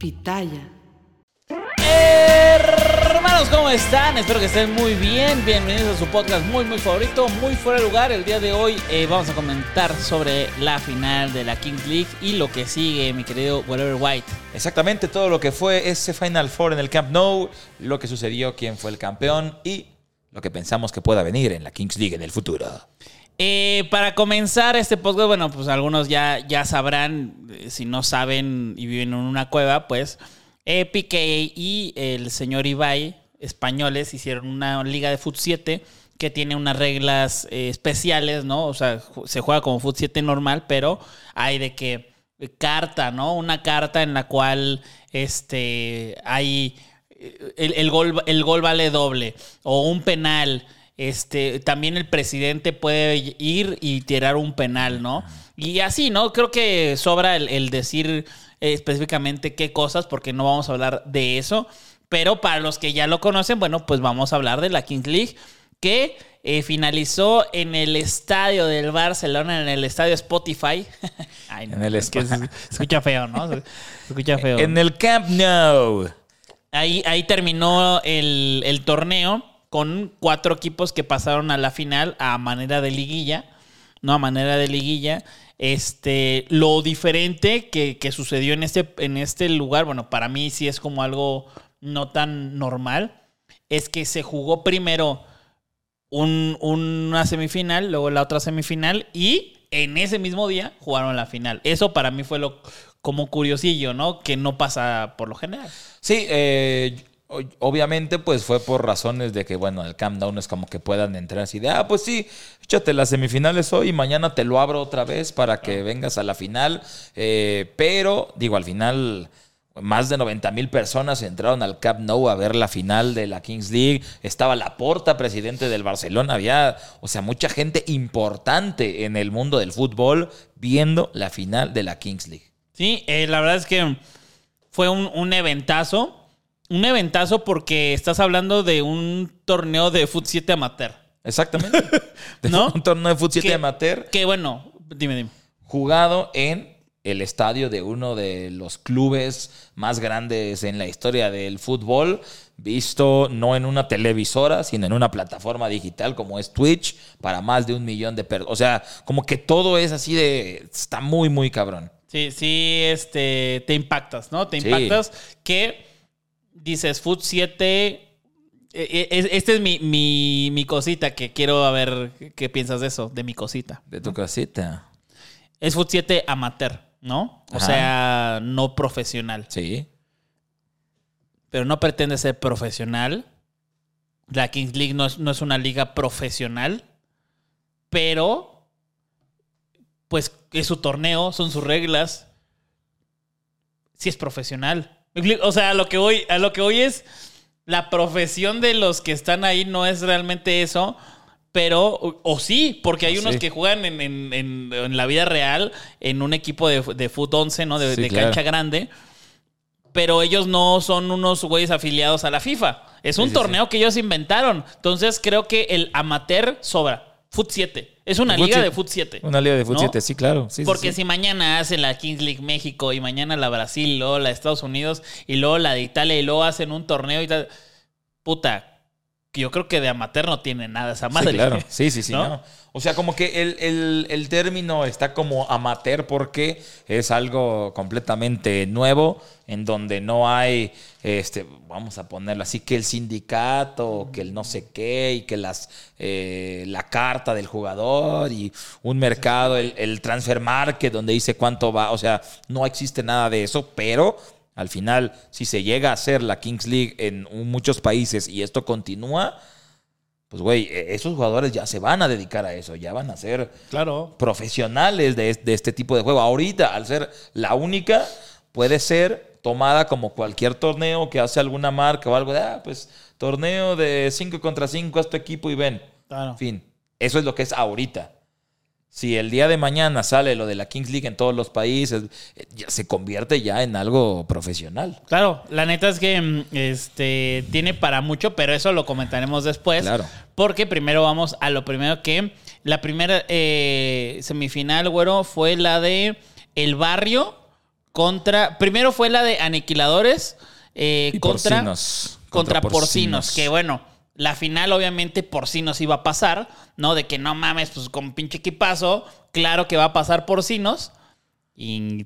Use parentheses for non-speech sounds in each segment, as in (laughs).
Pitaya. Hermanos, ¿cómo están? Espero que estén muy bien. Bienvenidos a su podcast muy, muy favorito, muy fuera de lugar. El día de hoy eh, vamos a comentar sobre la final de la Kings League y lo que sigue, mi querido Whatever White. Exactamente todo lo que fue ese Final Four en el Camp Nou, lo que sucedió, quién fue el campeón y lo que pensamos que pueda venir en la Kings League en el futuro. Eh, para comenzar este podcast, bueno, pues algunos ya, ya sabrán, eh, si no saben y viven en una cueva, pues eh, Piqué y el señor Ibai, españoles, hicieron una liga de Foot 7 que tiene unas reglas eh, especiales, ¿no? O sea, se juega como Foot 7 normal, pero hay de que eh, carta, ¿no? Una carta en la cual este hay el gol, el gol vale doble o un penal. Este, también el presidente puede ir y tirar un penal, ¿no? Y así, ¿no? Creo que sobra el, el decir eh, específicamente qué cosas, porque no vamos a hablar de eso. Pero para los que ya lo conocen, bueno, pues vamos a hablar de la Kings League, que eh, finalizó en el estadio del Barcelona, en el estadio Spotify. (laughs) Ay, no, En el es que se, escucha feo, ¿no? Se, se escucha (laughs) feo. En el Camp Nou. Ahí, ahí terminó el, el torneo con cuatro equipos que pasaron a la final a manera de liguilla. No, a manera de liguilla. Este, lo diferente que, que sucedió en este, en este lugar, bueno, para mí sí es como algo no tan normal, es que se jugó primero un- una semifinal, luego la otra semifinal y en ese mismo día jugaron la final. Eso para mí fue lo como curiosillo, ¿no? Que no pasa por lo general. Sí, eh, obviamente pues fue por razones de que, bueno, el no es como que puedan entrar así de, ah, pues sí, échate las semifinales hoy y mañana te lo abro otra vez para que vengas a la final. Eh, pero, digo, al final más de 90 mil personas entraron al Camp Nou a ver la final de la Kings League. Estaba Laporta, presidente del Barcelona. Había, o sea, mucha gente importante en el mundo del fútbol viendo la final de la Kings League. Sí, eh, la verdad es que fue un, un eventazo. Un eventazo porque estás hablando de un torneo de Foot 7 amateur. Exactamente. (laughs) ¿No? Un torneo de fútbol 7 Que- amateur Que bueno, dime, dime. jugado en el estadio de uno de los clubes más grandes en la historia del fútbol, visto no en una televisora, sino en una plataforma digital como es Twitch, para más de un millón de personas. O sea, como que todo es así de... Está muy, muy cabrón. Sí, sí, este, te impactas, ¿no? Te Sí. impactas que dices Foot 7. eh, eh, es- Esta es mi, mi, mi cosita que quiero a ver qué piensas de eso, de mi cosita. De tu casita. Es Foot 7 amateur, ¿no? O Ajá. sea, no profesional. Sí. Pero no pretende ser profesional. La Kings League no es, no es una liga profesional. Pero, pues es su torneo, son sus reglas. Sí es profesional. O sea, a lo que hoy, a lo que hoy es la profesión de los que están ahí no es realmente eso. Pero, o, o sí, porque hay unos que juegan en, en- en- en la vida real, en un equipo de, de foot 11, ¿no? De, Sí, de claro. cancha grande. Pero ellos no son unos güeyes afiliados a la FIFA. Es un sí, torneo que ellos inventaron. Entonces creo que el amateur sobra. Foot 7. Es una liga 7. de Foot 7. Una liga de ¿No? 7, sí, claro. Sí, Porque sí. si mañana hacen la Kings League México y mañana la Brasil, luego la Estados Unidos y luego la de Italia y luego hacen un torneo y tal. Puta. Yo creo que de amateur no tiene nada esa madre. Sí, claro. (laughs) Sí, sí, sí. ¿No? ¿no? O sea, como que el, el- el término está como amateur porque es algo completamente nuevo en donde no hay, este, vamos a ponerlo así, que el sindicato, que el no sé qué y que las, eh, la carta del jugador y un mercado, el, el transfer market donde dice cuánto va. O sea, no existe nada de eso, pero al final, si se llega a hacer la Kings League en muchos países y esto continúa, pues güey, e- esos jugadores ya se van a dedicar a eso, ya van a ser Claro. profesionales de, es- de este tipo de juego. Ahorita, al ser la única, puede ser tomada como cualquier torneo que hace alguna marca o algo de, ah, pues torneo de 5 contra 5 a tu equipo y ven. Claro. Fin, eso es lo que es ahorita. Si el día de mañana sale lo de la Kings League en todos los países, ya se convierte ya en algo profesional. Claro, la neta es que mm, este tiene para mucho, pero eso lo comentaremos después. Claro. Porque primero vamos a lo primero que la primera eh, semifinal, güero, fue la de El Barrio contra. Primero fue la de Aniquiladores eh, Y contra, Porcinos. contra, Contra porcinos. Porcinos. Que bueno, la final obviamente Porcinos iba a pasar, ¿no? De que no mames, pues con pinche equipazo, claro que va a pasar Porcinos. Y Y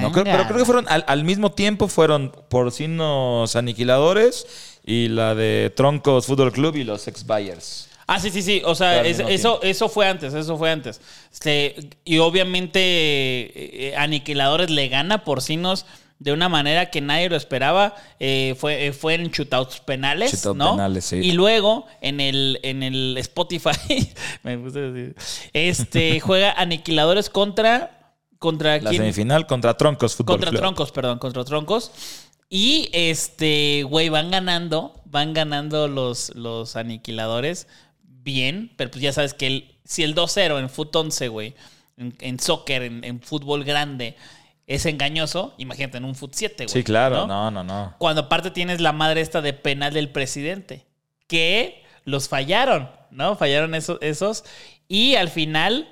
no creo- pero creo que fueron al, al mismo tiempo fueron Porcinos Aniquiladores y la de Troncos Fútbol Club y los ex Bayers. Ah, sí, sí, sí. O sea, es- eso, eso fue antes, eso fue antes. Este, y obviamente eh, eh, Aniquiladores le gana Porcinos de una manera que nadie lo esperaba. Eh, fue, eh, fue en shootouts penales, Shootout ¿no? penales, sí. Y luego en el, en el Spotify, (laughs) me gusta decir, este, (laughs) juega Aniquiladores contra... ¿Contra La quién? semifinal contra Troncos Fútbol Contra Club. troncos, perdón, contra troncos. Y este, güey, van ganando, van ganando los, los aniquiladores bien, pero pues ya sabes que el, si el 2-0 en fut 11, güey, en, en soccer, en, en fútbol grande, es engañoso, imagínate en un fut 7, güey. Sí, claro, ¿no? no, no, no. Cuando aparte tienes la madre esta de penal del presidente, que los fallaron, ¿no? Fallaron esos, esos y al final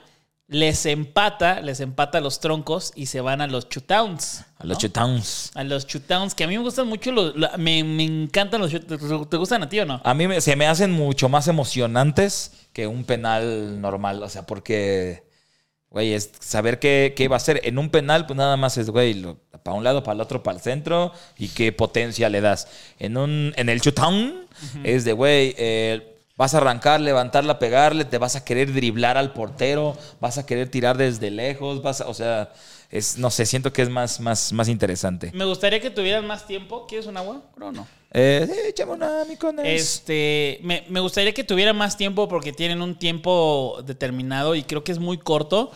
les empata, les empata a los troncos y se van a los shootouts. A los ¿no? Shootowns. A los shootouts, que a mí me gustan mucho, los, la- me, me encantan los shootouts. ¿Te gustan a ti o no? A mí me- se me hacen mucho más emocionantes que un penal normal. O sea, porque, güey, es saber qué, qué va a ser. En un penal, pues nada más es, güey, para un lado, para el otro, para el centro y qué potencia le das. En, un, en el shootown es de, güey, eh, vas a arrancar, levantarla, pegarle, te vas a querer driblar al portero, vas a querer tirar desde lejos, vas a, o sea, es, no sé, siento que es más, más, más interesante. Me gustaría que tuvieran más tiempo. ¿Quieres un agua? Creo no. Eh, échame una, mi. Este, me, me gustaría que tuviera más tiempo porque tienen un tiempo determinado y creo que es muy corto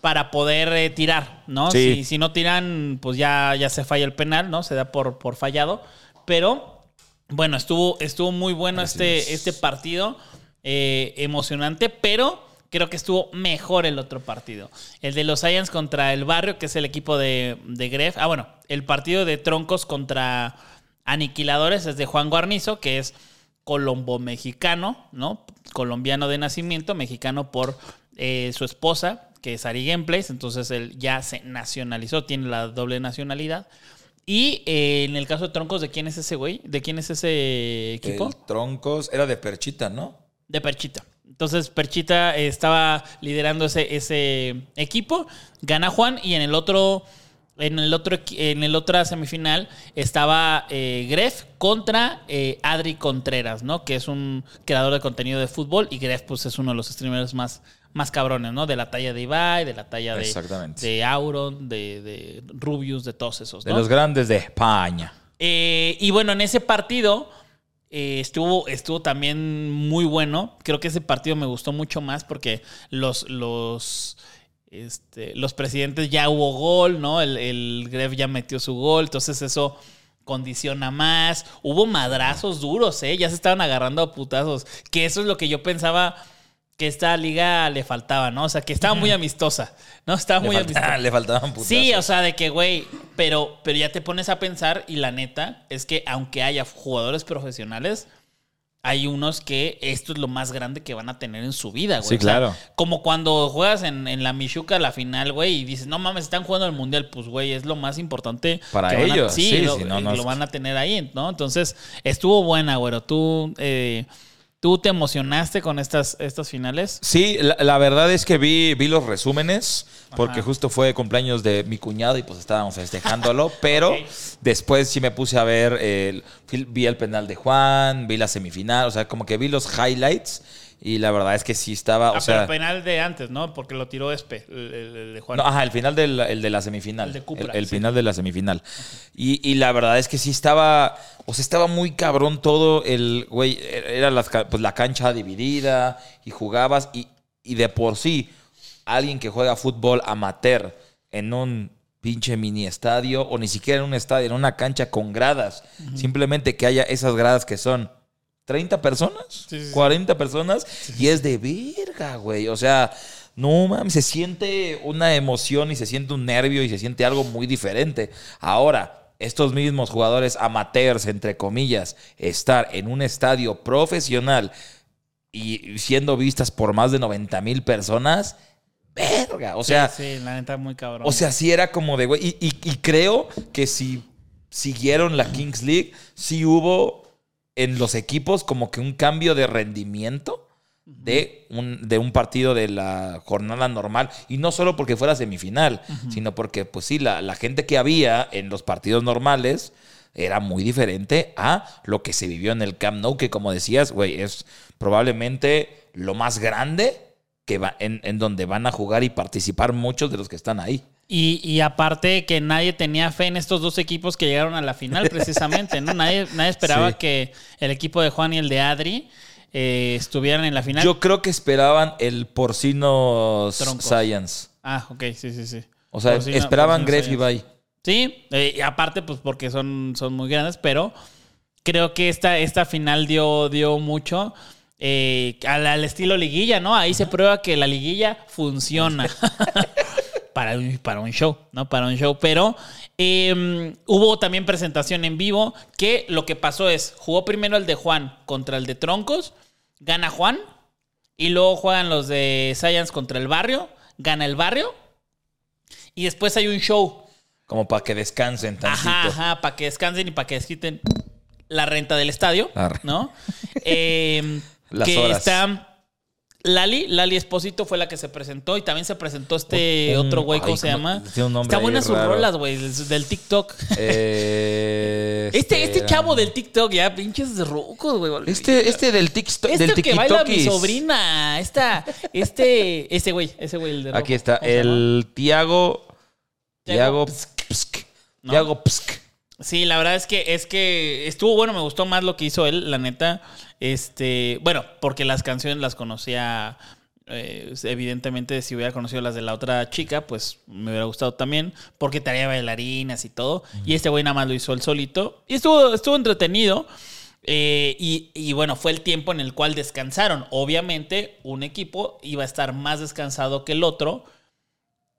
para poder eh, tirar, ¿no? Sí. Si, si no tiran, pues ya, ya se falla el penal, ¿no? Se da por, por fallado. Pero, bueno, estuvo, estuvo muy bueno Así este, es. este partido, eh, emocionante, pero creo que estuvo mejor el otro partido. El de los Giants contra el Barrio, que es el equipo de, de Gref. Ah, bueno, el partido de Troncos contra Aniquiladores es de Juan Guarnizo, que es colombo-mexicano, ¿no? Colombiano de nacimiento, mexicano por eh, su esposa, que es Ari Gameplays, entonces él ya se nacionalizó, tiene la doble nacionalidad. Y eh, en el caso de Troncos, ¿de quién es ese güey? ¿De quién es ese equipo? El Troncos era de Perchita, ¿no? De Perchita. Entonces Perchita eh, estaba liderando ese, ese equipo. Gana Juan y en el otro. En el otro en el otra semifinal estaba eh, Gref contra eh, Adri Contreras, ¿no? Que es un creador de contenido de fútbol. Y Gref, pues, es uno de los streamers más, más cabrones, ¿no? De la talla de Ibai, de la talla de, Exactamente. de Auron, de, de Rubius, de todos esos, De los grandes de España. Eh, y bueno, en ese partido eh, estuvo, estuvo también muy bueno. Creo que ese partido me gustó mucho más porque los, los, este, los presidentes ya hubo gol, ¿no? El, el Gref ya metió su gol, entonces eso condiciona más. Hubo madrazos duros, ¿eh? Ya se estaban agarrando a putazos. Que eso es lo que yo pensaba que esta liga le faltaba, ¿no? O sea, que estaba muy amistosa, ¿no? Estaba muy amistosa. (laughs) le faltaban putazos. Sí, o sea, de que, güey, pero, pero ya te pones a pensar y la neta es que aunque haya jugadores profesionales, hay unos que esto es lo más grande que van a tener en su vida, güey. Sí, O sea, claro. como cuando juegas en, en la Michuca la final, güey, y dices, no mames, están jugando el mundial. Pues, güey, es lo más importante. Para que van a- ellos, sí, sí, lo, no, no lo van a tener ahí, ¿no? Entonces, estuvo buena, güero. Tú, eh, ¿Tú te emocionaste con estas, estas finales? Sí, la, la verdad es que vi, vi los resúmenes, porque justo fue cumpleaños de mi cuñado y pues estábamos festejándolo, (laughs) pero después sí me puse a ver, el, vi el penal de Juan, vi la semifinal, o sea, como que vi los highlights y la verdad es que sí estaba, Ah, o pero sea... el penal de antes, ¿no? Porque lo tiró Espe, el, el- el de Juan. No, ajá, el final del el de la semifinal. El de Cupra, El, el sí. final de la semifinal. Y, y la verdad es que sí estaba. O sea, estaba muy cabrón todo. El güey. Era las ca- pues, la cancha dividida. Y jugabas. Y, y de por sí, alguien que juega fútbol amateur en un pinche mini estadio. O ni siquiera en un estadio, en una cancha con gradas. Simplemente que haya esas gradas que son. 30 personas, Sí, sí, sí. 40 personas, y es de verga, güey. O sea, no mames, se siente una emoción y se siente un nervio y se siente algo muy diferente. Ahora, estos mismos jugadores amateurs, entre comillas, estar en un estadio profesional y siendo vistas por más de 90 mil personas, verga. O sea, sí, sí, la neta muy cabrón. o sea, sí era como de, güey. Y, y- y creo que si siguieron la Kings League, sí hubo en los equipos como que un cambio de rendimiento de un, de un partido de la jornada normal. Y no solo porque fuera semifinal, sino porque, pues sí, la, la gente que había en los partidos normales era muy diferente a lo que se vivió en el Camp Nou, que como decías, güey, es probablemente lo más grande que va, en, en donde van a jugar y participar muchos de los que están ahí. Y, y aparte que nadie tenía fe en estos dos equipos que llegaron a la final (laughs) precisamente, ¿no? Nadie, nadie esperaba Sí. que el equipo de Juan y el de Adri eh, estuvieran en la final. Yo creo que esperaban el porcino Troncos. Science. Ah, ok, sí, sí, sí. O sea, Porcino- esperaban Gref y. Bay. Sí, eh, y aparte, pues porque son, son muy grandes, pero creo que esta, esta final dio, dio mucho eh, al, al estilo liguilla, ¿no? Ahí se prueba que la liguilla funciona. (laughs) para, un, para un show, ¿no? Para un show. Pero eh, hubo también presentación en vivo que lo que pasó es, jugó primero el de Juan contra el de Troncos, gana Juan, y luego juegan los de Science contra el barrio, gana el barrio, y después hay un show. Como para que descansen tantito. Ajá, ajá, para que descansen y para que desquiten la renta del estadio, Arre. ¿no? Eh, (laughs) Las que horas. está Lali, Lali Espósito fue la que se presentó y también se presentó este Un- otro güey, ay, ¿cómo se llama? Un Está ahí buenas sus raro. rolas, güey, del, TikTok. Eh, (laughs) Este, este era- chavo del TikTok, ya pinches rucos, güey. Este, este del TikTok. Este del que baila mi sobrina. Esta, este, ese güey, ese güey, el de rojo. Aquí está, el Tiago. Tiago Tiago Psk. Tiago Psk. Sí, la verdad es que es que estuvo bueno, me gustó más lo que hizo él, la neta. Este, bueno, porque las canciones las conocía eh, evidentemente si hubiera conocido las de la otra chica, pues me hubiera gustado también, porque traía bailarinas y todo. Y este güey nada más lo hizo él solito. Y estuvo, estuvo entretenido. Eh, y, y bueno, fue el tiempo en el cual descansaron. Obviamente, un equipo iba a estar más descansado que el otro,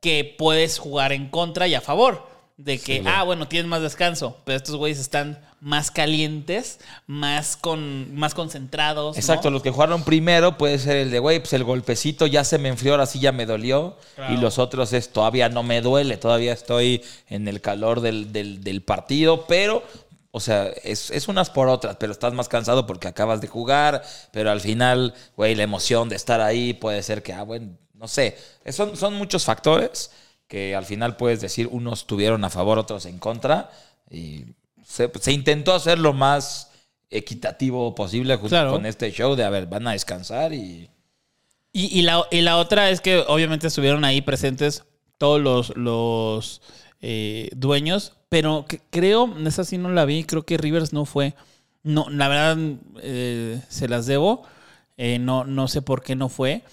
que puedes jugar en contra y a favor. De que, ah, bueno, tienes más descanso, pero estos güeyes están más calientes, más con más concentrados. ¿no? Exacto, los que jugaron primero puede ser el de, güey, pues el golpecito ya se me enfrió, ahora sí ya me dolió. Claro. Y los otros es, todavía no me duele, todavía estoy en el calor del, del- del partido, pero, o sea, es, es unas por otras, pero estás más cansado porque acabas de jugar, pero al final, güey, la emoción de estar ahí puede ser que, ah, bueno, no sé, son, son muchos factores que al final puedes decir, unos tuvieron a favor, otros en contra, y se, se intentó hacer lo más equitativo posible justo Claro. con este show de, a ver, van a descansar y... Y, y la, y la otra es que obviamente estuvieron ahí presentes todos los, los eh, dueños, pero que- creo, esa sí no la vi, creo que Rivers no fue. No, la verdad eh, se las debo. Eh, no, no sé por qué no fue.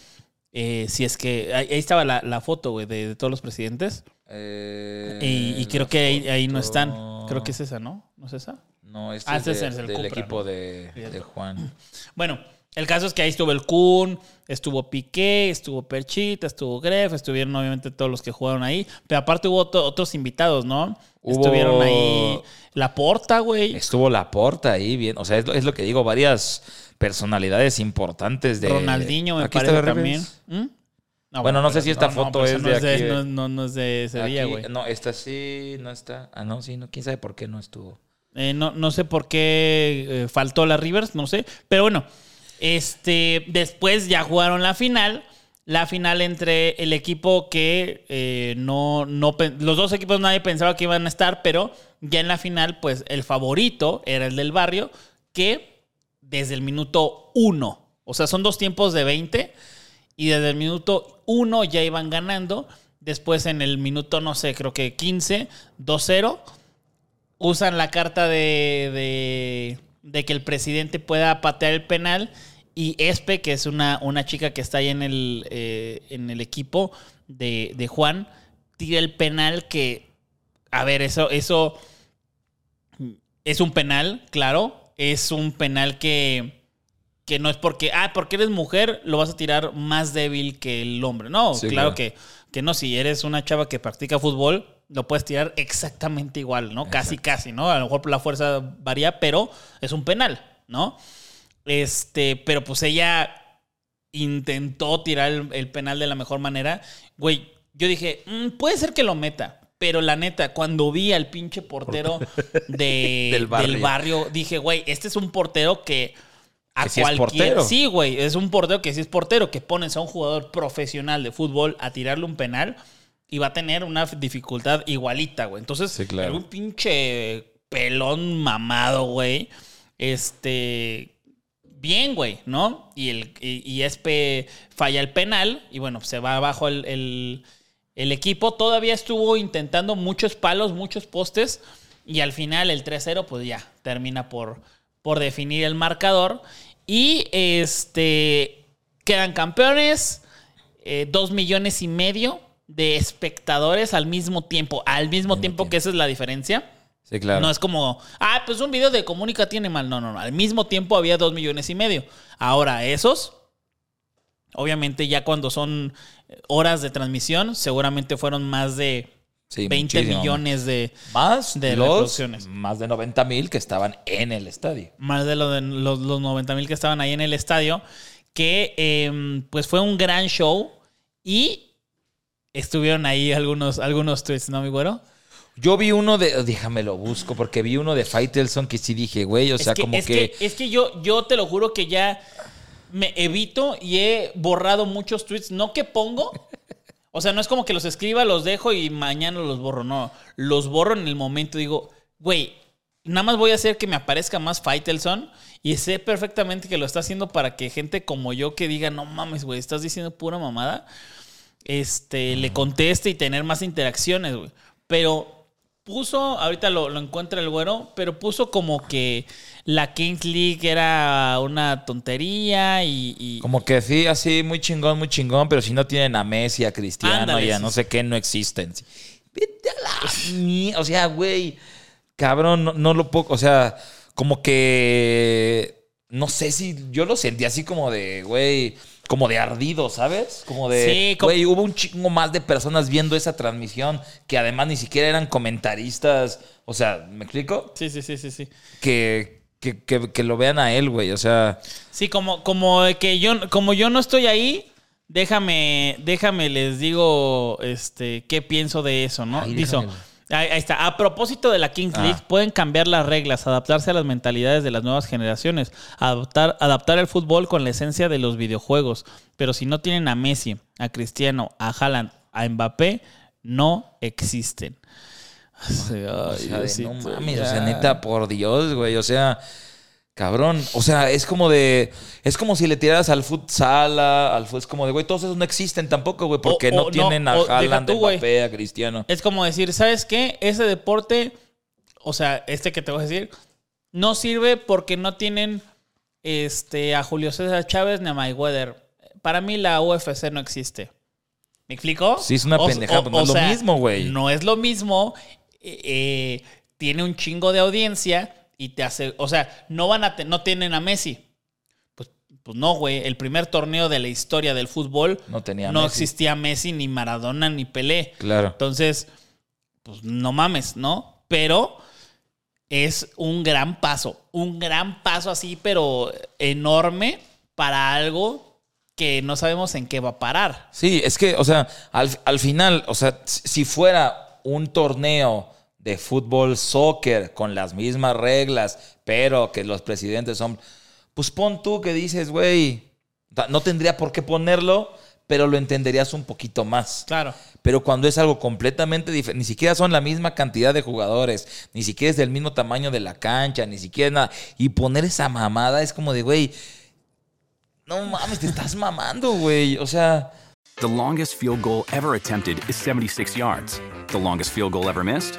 Eh, si es que ahí, ahí estaba la, la foto, güey, de, de todos los presidentes. y, y creo que ahí, ahí no están. Creo que es esa, ¿no? ¿No es esa? No, este Ah, es, este de- es el del Cupra, equipo ¿no? de, de Juan. Bueno, el caso es que ahí estuvo el Kun, estuvo Piqué, estuvo Perchita, estuvo Gref, estuvieron obviamente todos los que jugaron ahí, pero aparte hubo otro- otros invitados, ¿no? Hubo- Estuvieron ahí La Porta, güey. Estuvo Laporta ahí bien. O sea, es lo, es lo que digo, varias personalidades importantes de... Ronaldinho me Aquí está parece también. ¿Mm? No, Bueno, no sé si esta foto pero es esa no de de aquí, no, no- no es de ese día, güey. No, esta sí, no está. Ah, no, sí, no. ¿Quién sabe por qué no estuvo? Eh, no, no sé por qué eh, faltó la Rivers, no sé. Pero bueno, Este, después ya jugaron la final. La final entre el equipo que eh, no, no. Los dos equipos nadie pensaba que iban a estar, pero ya en la final, pues el favorito era el del barrio, que desde el minuto uno, o sea, son dos tiempos de 20, y desde el minuto uno ya iban ganando. Después en el minuto, no sé, creo que 15, 2-0. Usan la carta de, de, de que el presidente pueda patear el penal y Espe, que es una, una chica que está ahí en el, eh, en el equipo de, de, Juan, tira el penal que, a ver, eso, eso es un penal, claro, es un penal que, que no es porque, ah, porque eres mujer, lo vas a tirar más débil que el hombre. No, Sí, claro, claro. Que, que no, si eres una chava que practica fútbol, lo puedes tirar exactamente igual, ¿no? Casi, casi, ¿no? A lo mejor la fuerza varía, pero es un penal, ¿no? Este, pero pues ella intentó tirar el, el penal de la mejor manera. Güey, yo dije, "Mm, puede ser que lo meta. Pero la neta, cuando vi al pinche portero de- (laughs) Del barrio. del barrio, dije, güey, este es un portero que a Que cualquier. Sí, güey, es un portero que sí es portero, que pones a un jugador profesional de fútbol a tirarle un penal y va a tener una dificultad igualita, güey. Entonces, Sí, claro. era un pinche pelón mamado, güey. Este. Bien, güey, ¿no? Y, el, y, y Espe falla el penal y bueno, se va abajo el, el- el equipo. Todavía estuvo intentando muchos palos, muchos postes y al final el 3-0 pues ya termina por, por definir el marcador. Y este quedan campeones, eh, dos millones y medio de espectadores al mismo tiempo. Al mismo tiempo que esa es la diferencia. Sí, claro. No es como, ah, pues un video de Comunica tiene mal. No, no, no. Al mismo tiempo había dos millones y medio. Ahora, esos, obviamente ya cuando son horas de transmisión, seguramente fueron más de Sí, 20 muchísimo. millones de... Más de de los reproducciones. más de 90 mil que estaban en el estadio. Más de, lo de los, los 90 mil que estaban ahí en el estadio. Que eh, pues fue un gran show. Y estuvieron ahí algunos, algunos tweets, ¿no, mi güero? Yo vi uno de, déjame lo busco, porque vi uno de Faitelson que sí dije, güey, o sea, es que, como es que, Es que yo, yo te lo juro que ya me evito y he borrado muchos tweets. No que pongo. O sea, no es como que los escriba, los dejo y mañana los borro. No, los borro en el momento. Digo, güey, nada más voy a hacer que me aparezca más Faitelson. Y sé perfectamente que lo está haciendo para que gente como yo que diga, no mames, güey, estás diciendo pura mamada. Este, le conteste y tener más interacciones, güey. Pero puso, ahorita lo, lo encuentra el güero, pero puso como que la Kings League era una tontería y... y- como que sí, así, muy chingón, muy chingón, pero si no tienen a Messi, a Cristiano Ándale, y a no sé qué, no existen. Vete a la O sea, güey, cabrón, no, no lo puedo, o sea, como que, no sé si, yo lo sentí así como de, güey, como de ardido, ¿sabes? Como de, Sí, como- güey, hubo un chingo más de personas viendo esa transmisión que además ni siquiera eran comentaristas, o sea, ¿me explico? Sí, sí, sí, sí, sí. Que, que, que, que lo vean a él, güey, o sea... Sí, como, como que yo, como yo no estoy ahí, déjame, déjame les digo este qué pienso de eso, ¿no? Ahí Dijo, déjame. Ahí, ahí está. A propósito de la Kings Ah. League, pueden cambiar las reglas, adaptarse a las mentalidades de las nuevas generaciones, adaptar, adaptar el fútbol con la esencia de los videojuegos. Pero si no tienen a Messi, a Cristiano, a Haaland, a Mbappé, no existen. Ay, O sea, de, Diosito, no mames, o sea, neta, por Dios, güey. O sea, cabrón. O sea, es como de. Es como si le tiraras al futsal, a- al Es como de, güey, todos esos no existen tampoco, güey, porque O- o no no, tienen a o deja Haaland, tú, a. Mbappé, a Cristiano. Es como decir, ¿sabes qué? Ese deporte, o sea, este que te voy a decir, no sirve porque no tienen este, a Julio César Chávez ni a Mayweather. Para mí la UFC no existe. ¿Me explico? Sí, es una pendejada, no es lo mismo, güey. No es lo mismo. eh, eh, tiene un chingo de audiencia y te hace, o sea, no van a, te- no tienen a Messi. Pues, pues no, güey. El primer torneo de la historia del fútbol No tenía no Messi. existía Messi, ni Maradona, ni Pelé. Claro. Entonces, pues no mames, ¿no? Pero es un gran paso, un gran paso así, pero enorme para algo que no sabemos en qué va a parar. Sí, es que, o sea, al, al final, o sea, si si fuera un torneo de fútbol, soccer, con las mismas reglas, pero que los presidentes son. pues pon tú que dices, güey, no tendría por qué ponerlo, pero lo entenderías un poquito más. Claro. Pero cuando es algo completamente diferente, ni siquiera son la misma cantidad de jugadores, ni siquiera es del mismo tamaño de la cancha, ni siquiera nada. Y poner esa mamada es como de, güey, no mames, te estás mamando, güey. O sea, The longest field goal ever attempted is 76 yards. The longest field goal ever missed?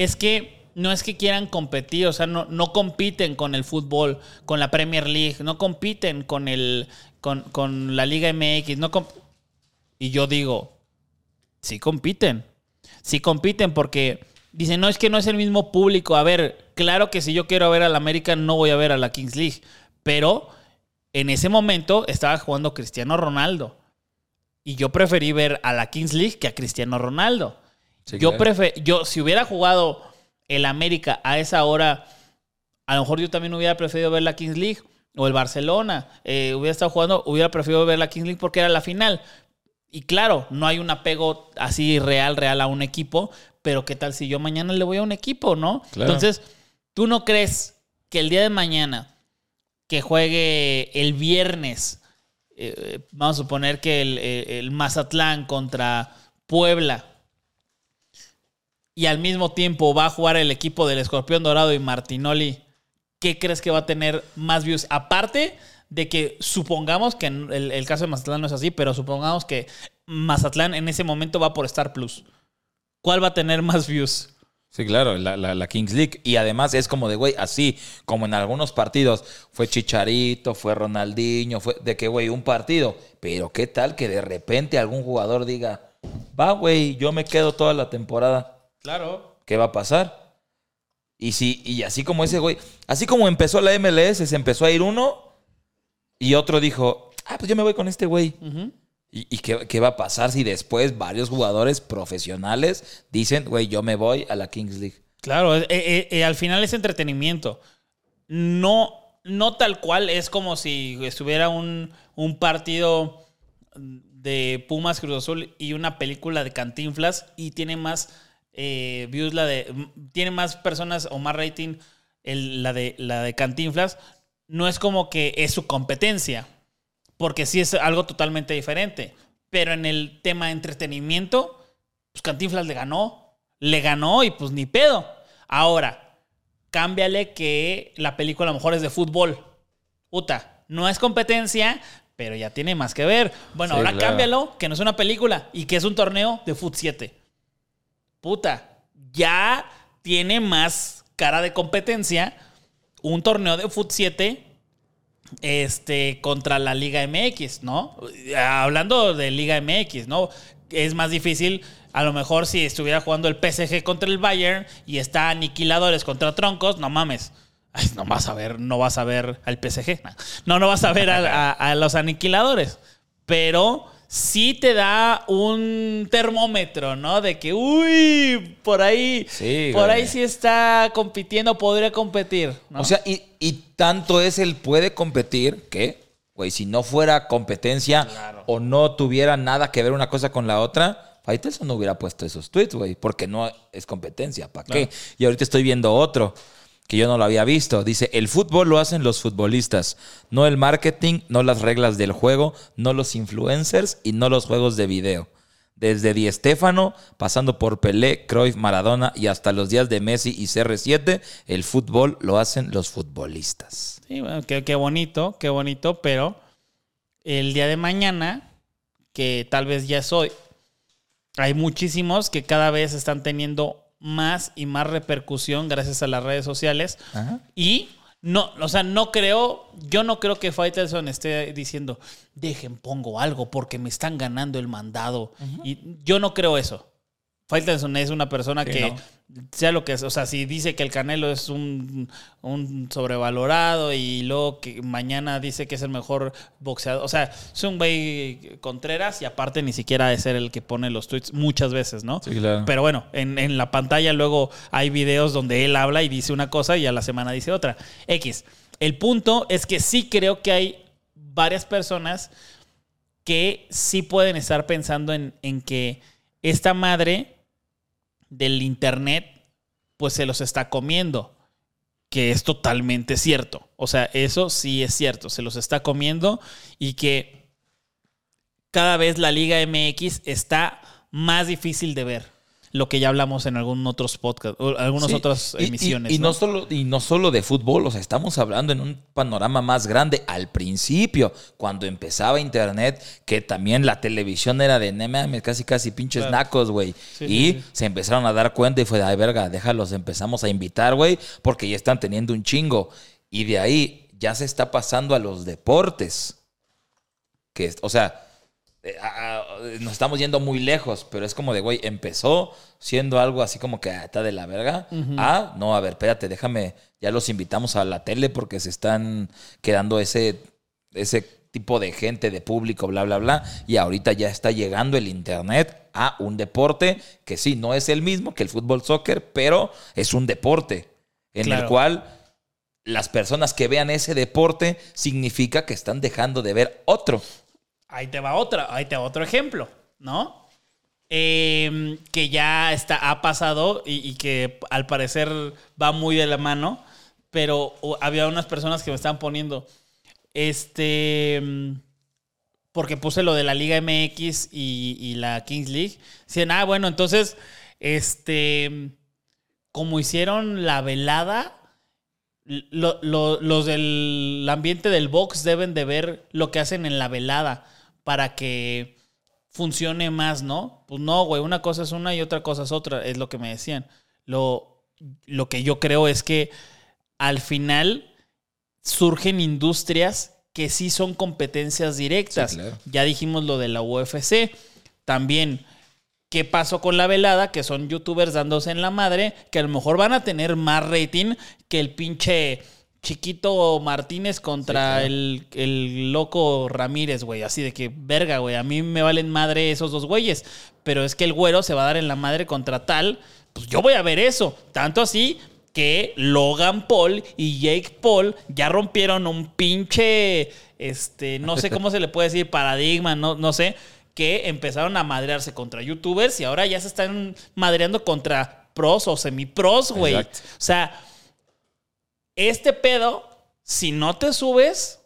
es que no es que quieran competir, o sea, no, compiten con el fútbol, con la Premier League, no compiten con el, con, la Liga MX, no y yo digo, sí compiten, sí compiten porque dicen, no es que no es el mismo público. A ver, claro que si yo quiero ver a la América no voy a ver a la Kings League, pero en ese momento estaba jugando Cristiano Ronaldo. Y yo preferí ver a la Kings League que a Cristiano Ronaldo. Sí, yo claro. yo si hubiera jugado el América a esa hora, a lo mejor yo también hubiera preferido ver la Kings League o el Barcelona. eh, hubiera estado jugando, hubiera preferido ver la Kings League porque era la final. Y claro, no hay un apego así real, real a un equipo, pero ¿qué tal si yo mañana le voy a un equipo, no? Claro. Entonces, ¿tú no crees que el día de mañana que juegue el viernes, eh, vamos a suponer que el, el- el Mazatlán contra Puebla, y al mismo tiempo va a jugar el equipo del Escorpión Dorado y Martinoli, ¿qué crees que va a tener más views? Aparte de que supongamos que el, caso de Mazatlán no es así, pero supongamos que Mazatlán en ese momento va por Star Plus. ¿Cuál va a tener más views? Sí, claro, la, la- la Kings League. Y además es como de, güey, así como en algunos partidos fue Chicharito, fue Ronaldinho, fue de que, güey, un partido. Pero qué tal que de repente algún jugador diga, va, güey, yo me quedo toda la temporada. Claro. ¿Qué va a pasar? Y si, y así como ese güey, así como empezó la MLS, se empezó a ir uno y otro dijo, ah, pues yo me voy con este güey. ¿Y, y qué, qué va a pasar si después varios jugadores profesionales dicen, güey, yo me voy a la Kings League? Claro, eh, eh, eh, al final es entretenimiento. No, no tal cual, es como si estuviera un, un partido de Pumas Cruz Azul y una película de Cantinflas y tiene más eh, views la de. tiene más personas o más rating el- la, de, la de Cantinflas. No es como que es su competencia, porque sí es algo totalmente diferente. Pero en el tema de entretenimiento, pues Cantinflas le ganó. Le ganó y pues ni pedo. Ahora, cámbiale que la película a lo mejor es de fútbol. Puta, no es competencia, pero ya tiene más que ver. Bueno, Sí, ahora claro. cámbialo, que no es una película y que es un torneo de Foot 7. Puta, ya tiene más cara de competencia un torneo de Foot 7 este, contra la Liga MX, ¿no? Hablando de Liga MX, ¿no? Es más difícil, a lo mejor si estuviera jugando el PSG contra el Bayern y está aniquiladores contra troncos, no mames. No vas a ver, no vas a ver al PSG. No, no vas a ver a los aniquiladores. Pero sí te da un termómetro, ¿no? De que, uy, por ahí, Sí, por ahí sí está compitiendo, podría competir. ¿no? O sea, y, y tanto es el puede competir que, güey, si no fuera competencia o no tuviera nada que ver una cosa con la otra, Faitelson no hubiera puesto esos tweets, güey, porque no es competencia. ¿Para qué? Y ahorita estoy viendo otro que yo no lo había visto. Dice, el fútbol lo hacen los futbolistas, no el marketing, no las reglas del juego, no los influencers y no los juegos de video. Desde Di Stéfano, pasando por Pelé, Cruyff, Maradona y hasta los días de Messi y CR7, el fútbol lo hacen los futbolistas. Sí, bueno, qué, qué bonito, qué bonito, pero el día de mañana, que tal vez ya es hoy, hay muchísimos que cada vez están teniendo más y más repercusión gracias a las redes sociales. Ajá. Y no, o sea, no creo, yo no creo que Faitelson esté diciendo, dejen, pongo algo porque me están ganando el mandado. Y yo no creo eso. Faitelson es una persona Sí, que, no. sea lo que es, o sea, si dice que el Canelo es un, un sobrevalorado y luego que mañana dice que es el mejor boxeador, o sea, es un güey Contreras y aparte ni siquiera de ser el que pone los tweets muchas veces, ¿no? Sí, claro. Pero bueno, en, en la pantalla luego hay videos donde él habla y dice una cosa y a la semana dice otra. X. El punto es que sí creo que hay varias personas que sí pueden estar pensando en, en que esta madre del internet pues se los está comiendo, que es totalmente cierto. O sea, eso sí es cierto, se los está comiendo y que cada vez la Liga MX está más difícil de ver. Lo que ya hablamos en algunos otros podcasts, o algunas Sí, otras y- y- emisiones. Y, ¿no? solo, y no solo de fútbol, o sea, estamos hablando en un panorama más grande. Al principio, cuando empezaba Internet, que también la televisión era de, mames, casi casi pinches Claro. nacos, güey. Sí, y sí, se empezaron a dar cuenta y fue de, ay, verga, déjalos, empezamos a invitar, güey, porque ya están teniendo un chingo. Y de ahí ya se está pasando a los deportes. Que, o sea, nos estamos yendo muy lejos, pero es como de, güey, empezó siendo algo así como que ah, está de la verga. Ah, no, a ver, espérate, déjame, ya los invitamos a la tele porque se están quedando ese, ese tipo de gente, de público, bla, bla, bla. Y ahorita ya está llegando el Internet a un deporte que sí, no es el mismo que el fútbol soccer, pero es un deporte en el cual las personas que vean ese deporte significa que están dejando de ver otro. Ahí te va otra, ahí te va otro ejemplo, ¿no? Eh, que ya está, ha pasado y, que al parecer va muy de la mano, pero había unas personas que me estaban poniendo, este, porque puse lo de la Liga MX y, la Kings League, decían, ah, bueno, entonces, este, como hicieron la velada, lo- lo- los del ambiente del box deben de ver lo que hacen en la velada para que funcione más, ¿no? Pues no, güey, una cosa es una y otra cosa es otra, es lo que me decían. Lo, lo que yo creo es que al final surgen industrias que sí son competencias directas. Sí, claro. Ya dijimos lo de la UFC. También, ¿qué pasó con la velada? Que son youtubers dándose en la madre, que a lo mejor van a tener más rating que el pinche chiquito Martínez contra claro. el, el loco Ramírez, güey. Así de que, verga, güey, a mí me valen madre esos dos güeyes. Pero es que el güero se va a dar en la madre contra tal. Pues yo voy a ver eso. Tanto así que Logan Paul y Jake Paul ya rompieron un pinche, este, no sé (laughs) cómo se le puede decir, paradigma, no, no sé, que empezaron a madrearse contra youtubers y ahora ya se están madreando contra pros o semipros, güey. O sea, este pedo, si no te subes,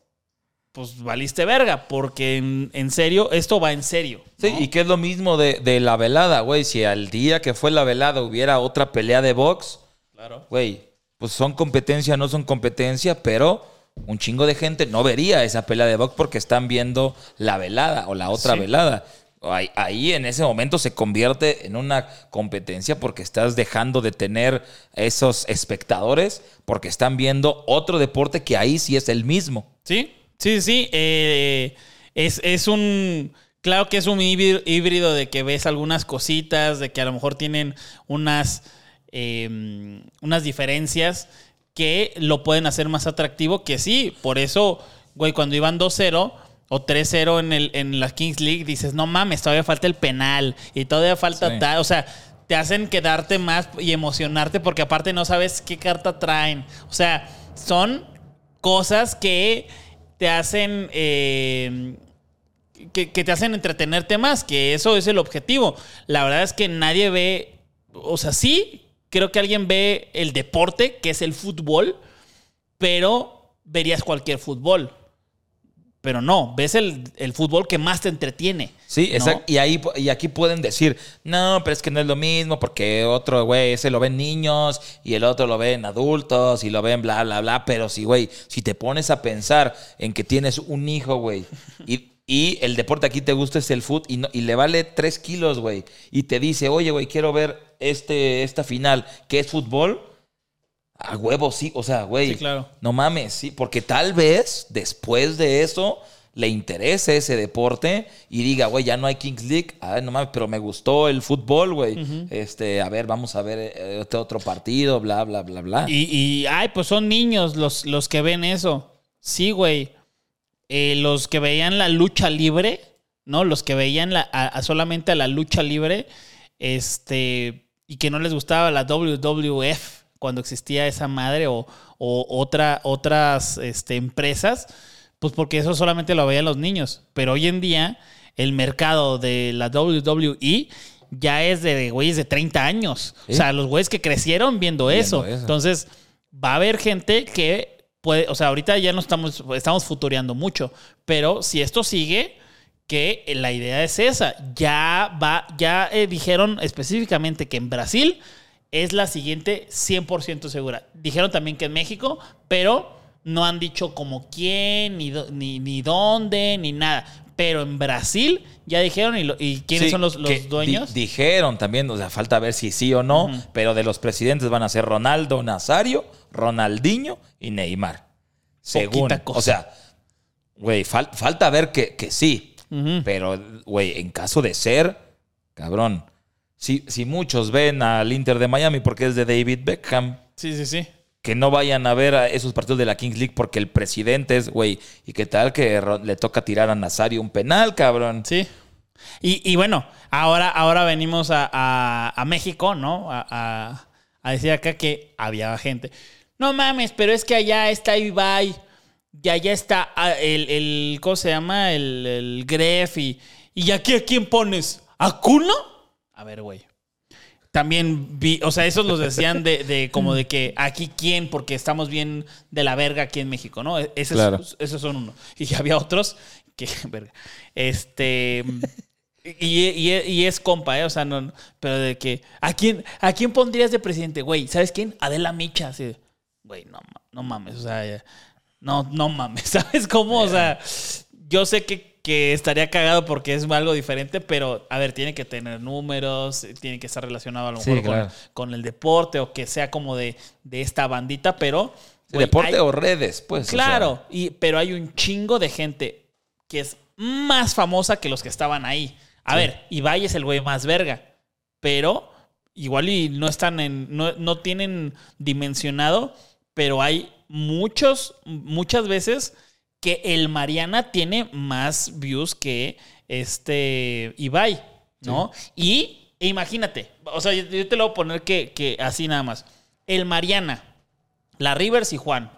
pues valiste verga, porque en, en serio, esto va en serio. Sí, y que es lo mismo de, de la velada, güey. Si al día que fue la velada hubiera otra pelea de box, Claro. güey, pues son competencia, no son competencia, pero un chingo de gente no vería esa pelea de box porque están viendo la velada o la otra Sí. velada. Ahí, en ese momento se convierte en una competencia porque estás dejando de tener esos espectadores porque están viendo otro deporte que ahí sí es el mismo. Sí, sí, sí. eh, es, es un. Claro que es un híbrido, de que ves algunas cositas, de que a lo mejor tienen unas, eh, unas diferencias que lo pueden hacer más atractivo. Que sí, por eso, güey, cuando iban 2-0 o 3-0 en, el, en la Kings League, dices, no mames, todavía falta el penal y todavía falta Sí. tal. O sea, te hacen quedarte más y emocionarte porque aparte no sabes qué carta traen. O sea, son cosas que te hacen eh, que, que te hacen entretenerte más, que eso es el objetivo. La verdad es que nadie ve, o sea, sí, creo que alguien ve el deporte, que es el fútbol, pero verías cualquier fútbol. Pero no, ves el, el fútbol que más te entretiene. Sí, ¿no? exacto. Y, ahí, y aquí pueden decir, no, pero es que no es lo mismo porque otro, güey, ese lo ven niños y el otro lo ven adultos y lo ven bla, bla, bla. Pero sí, güey, si te pones a pensar en que tienes un hijo, güey, (laughs) y, y el deporte aquí te gusta es el fútbol y, no- y le vale 3 kilos, güey, y te dice, oye, güey, quiero ver este, esta final, que es fútbol. A huevo, sí, o sea, güey. Sí, claro. No mames, sí, porque tal vez después de eso le interese ese deporte y diga, güey, ya no hay Kings League, a ver, no mames, pero me gustó el fútbol, güey. Este, a ver, vamos a ver este otro partido, bla, bla, bla, bla. Y, y, ay, pues son niños los, los que ven eso. Sí, güey. Eh, los que veían la lucha libre, ¿no? Los que veían la, a- a solamente a la lucha libre, este, y que no les gustaba la WWF cuando existía esa madre o, o otra, otras este, empresas, pues porque eso solamente lo veían los niños. Pero hoy en día el mercado de la WWE ya es de güeyes de 30 años. Sí. O sea, los güeyes que crecieron viendo, Viendo eso. eso. Entonces, va a haber gente que puede, o sea, ahorita ya no estamos, estamos futureando mucho, pero si esto sigue, que la idea es esa. Ya va, ya eh, dijeron específicamente que en Brasil es la siguiente 100% segura. Dijeron también que en México, pero no han dicho como quién, ni, ni, ni dónde, ni nada. Pero en Brasil ya dijeron, y, lo- y quiénes Sí, son los, los di- dueños. dijeron también, o sea, falta ver si sí o no, pero de los presidentes van a ser Ronaldo Nazario, Ronaldinho y Neymar. Según. Cosa. O sea, güey, fal- falta ver que, que sí. Pero, güey, en caso de ser, cabrón, si, si muchos ven al Inter de Miami porque es de David Beckham, Sí, sí, sí. que no vayan a ver a esos partidos de la Kings League porque el presidente es, güey, y qué tal que le toca tirar a Nazario un penal, cabrón. Sí. Y, y bueno, ahora, ahora venimos a, a- a México, ¿no? A, a- decir acá que había gente. No mames, pero es que allá está Ibai. Y allá está ah, el, el ¿cómo se llama? El, el Gref. Y, y aquí a quién pones? ¿A Kuno? A ver, güey. También vi, o sea, esos los decían de, de como de que aquí quién, porque estamos bien de la verga aquí en México, ¿no? E-, Ese es- Claro. esos son uno. Y (laughs) había otros que, (laughs) verga. Este. Y, y- y es compa, ¿eh? O sea, no. Pero de que. ¿A quién, ¿a quién pondrías de presidente? Güey, ¿sabes quién? Adela Micha. Así Güey, no, no mames. O sea, no, no mames. (laughs) ¿Sabes cómo? O sea, yo sé que, que estaría cagado porque es algo diferente, pero a ver, tiene que tener números, tiene que estar relacionado a lo Sí, mejor con, claro. con el deporte o que sea como de, de esta bandita, pero. Sí, deporte hay- o redes, pues. o sea. Claro, y, pero hay un chingo de gente que es más famosa que los que estaban ahí. A ver, Ibai es el güey más verga, pero igual y no están en, no, no tienen dimensionado, pero hay muchos, muchas veces que el Mariana tiene más views que este Ibai, ¿no? Y e imagínate, o sea, yo, yo te lo voy a poner que, que así nada más. El Mariana, la Rivers y Juan.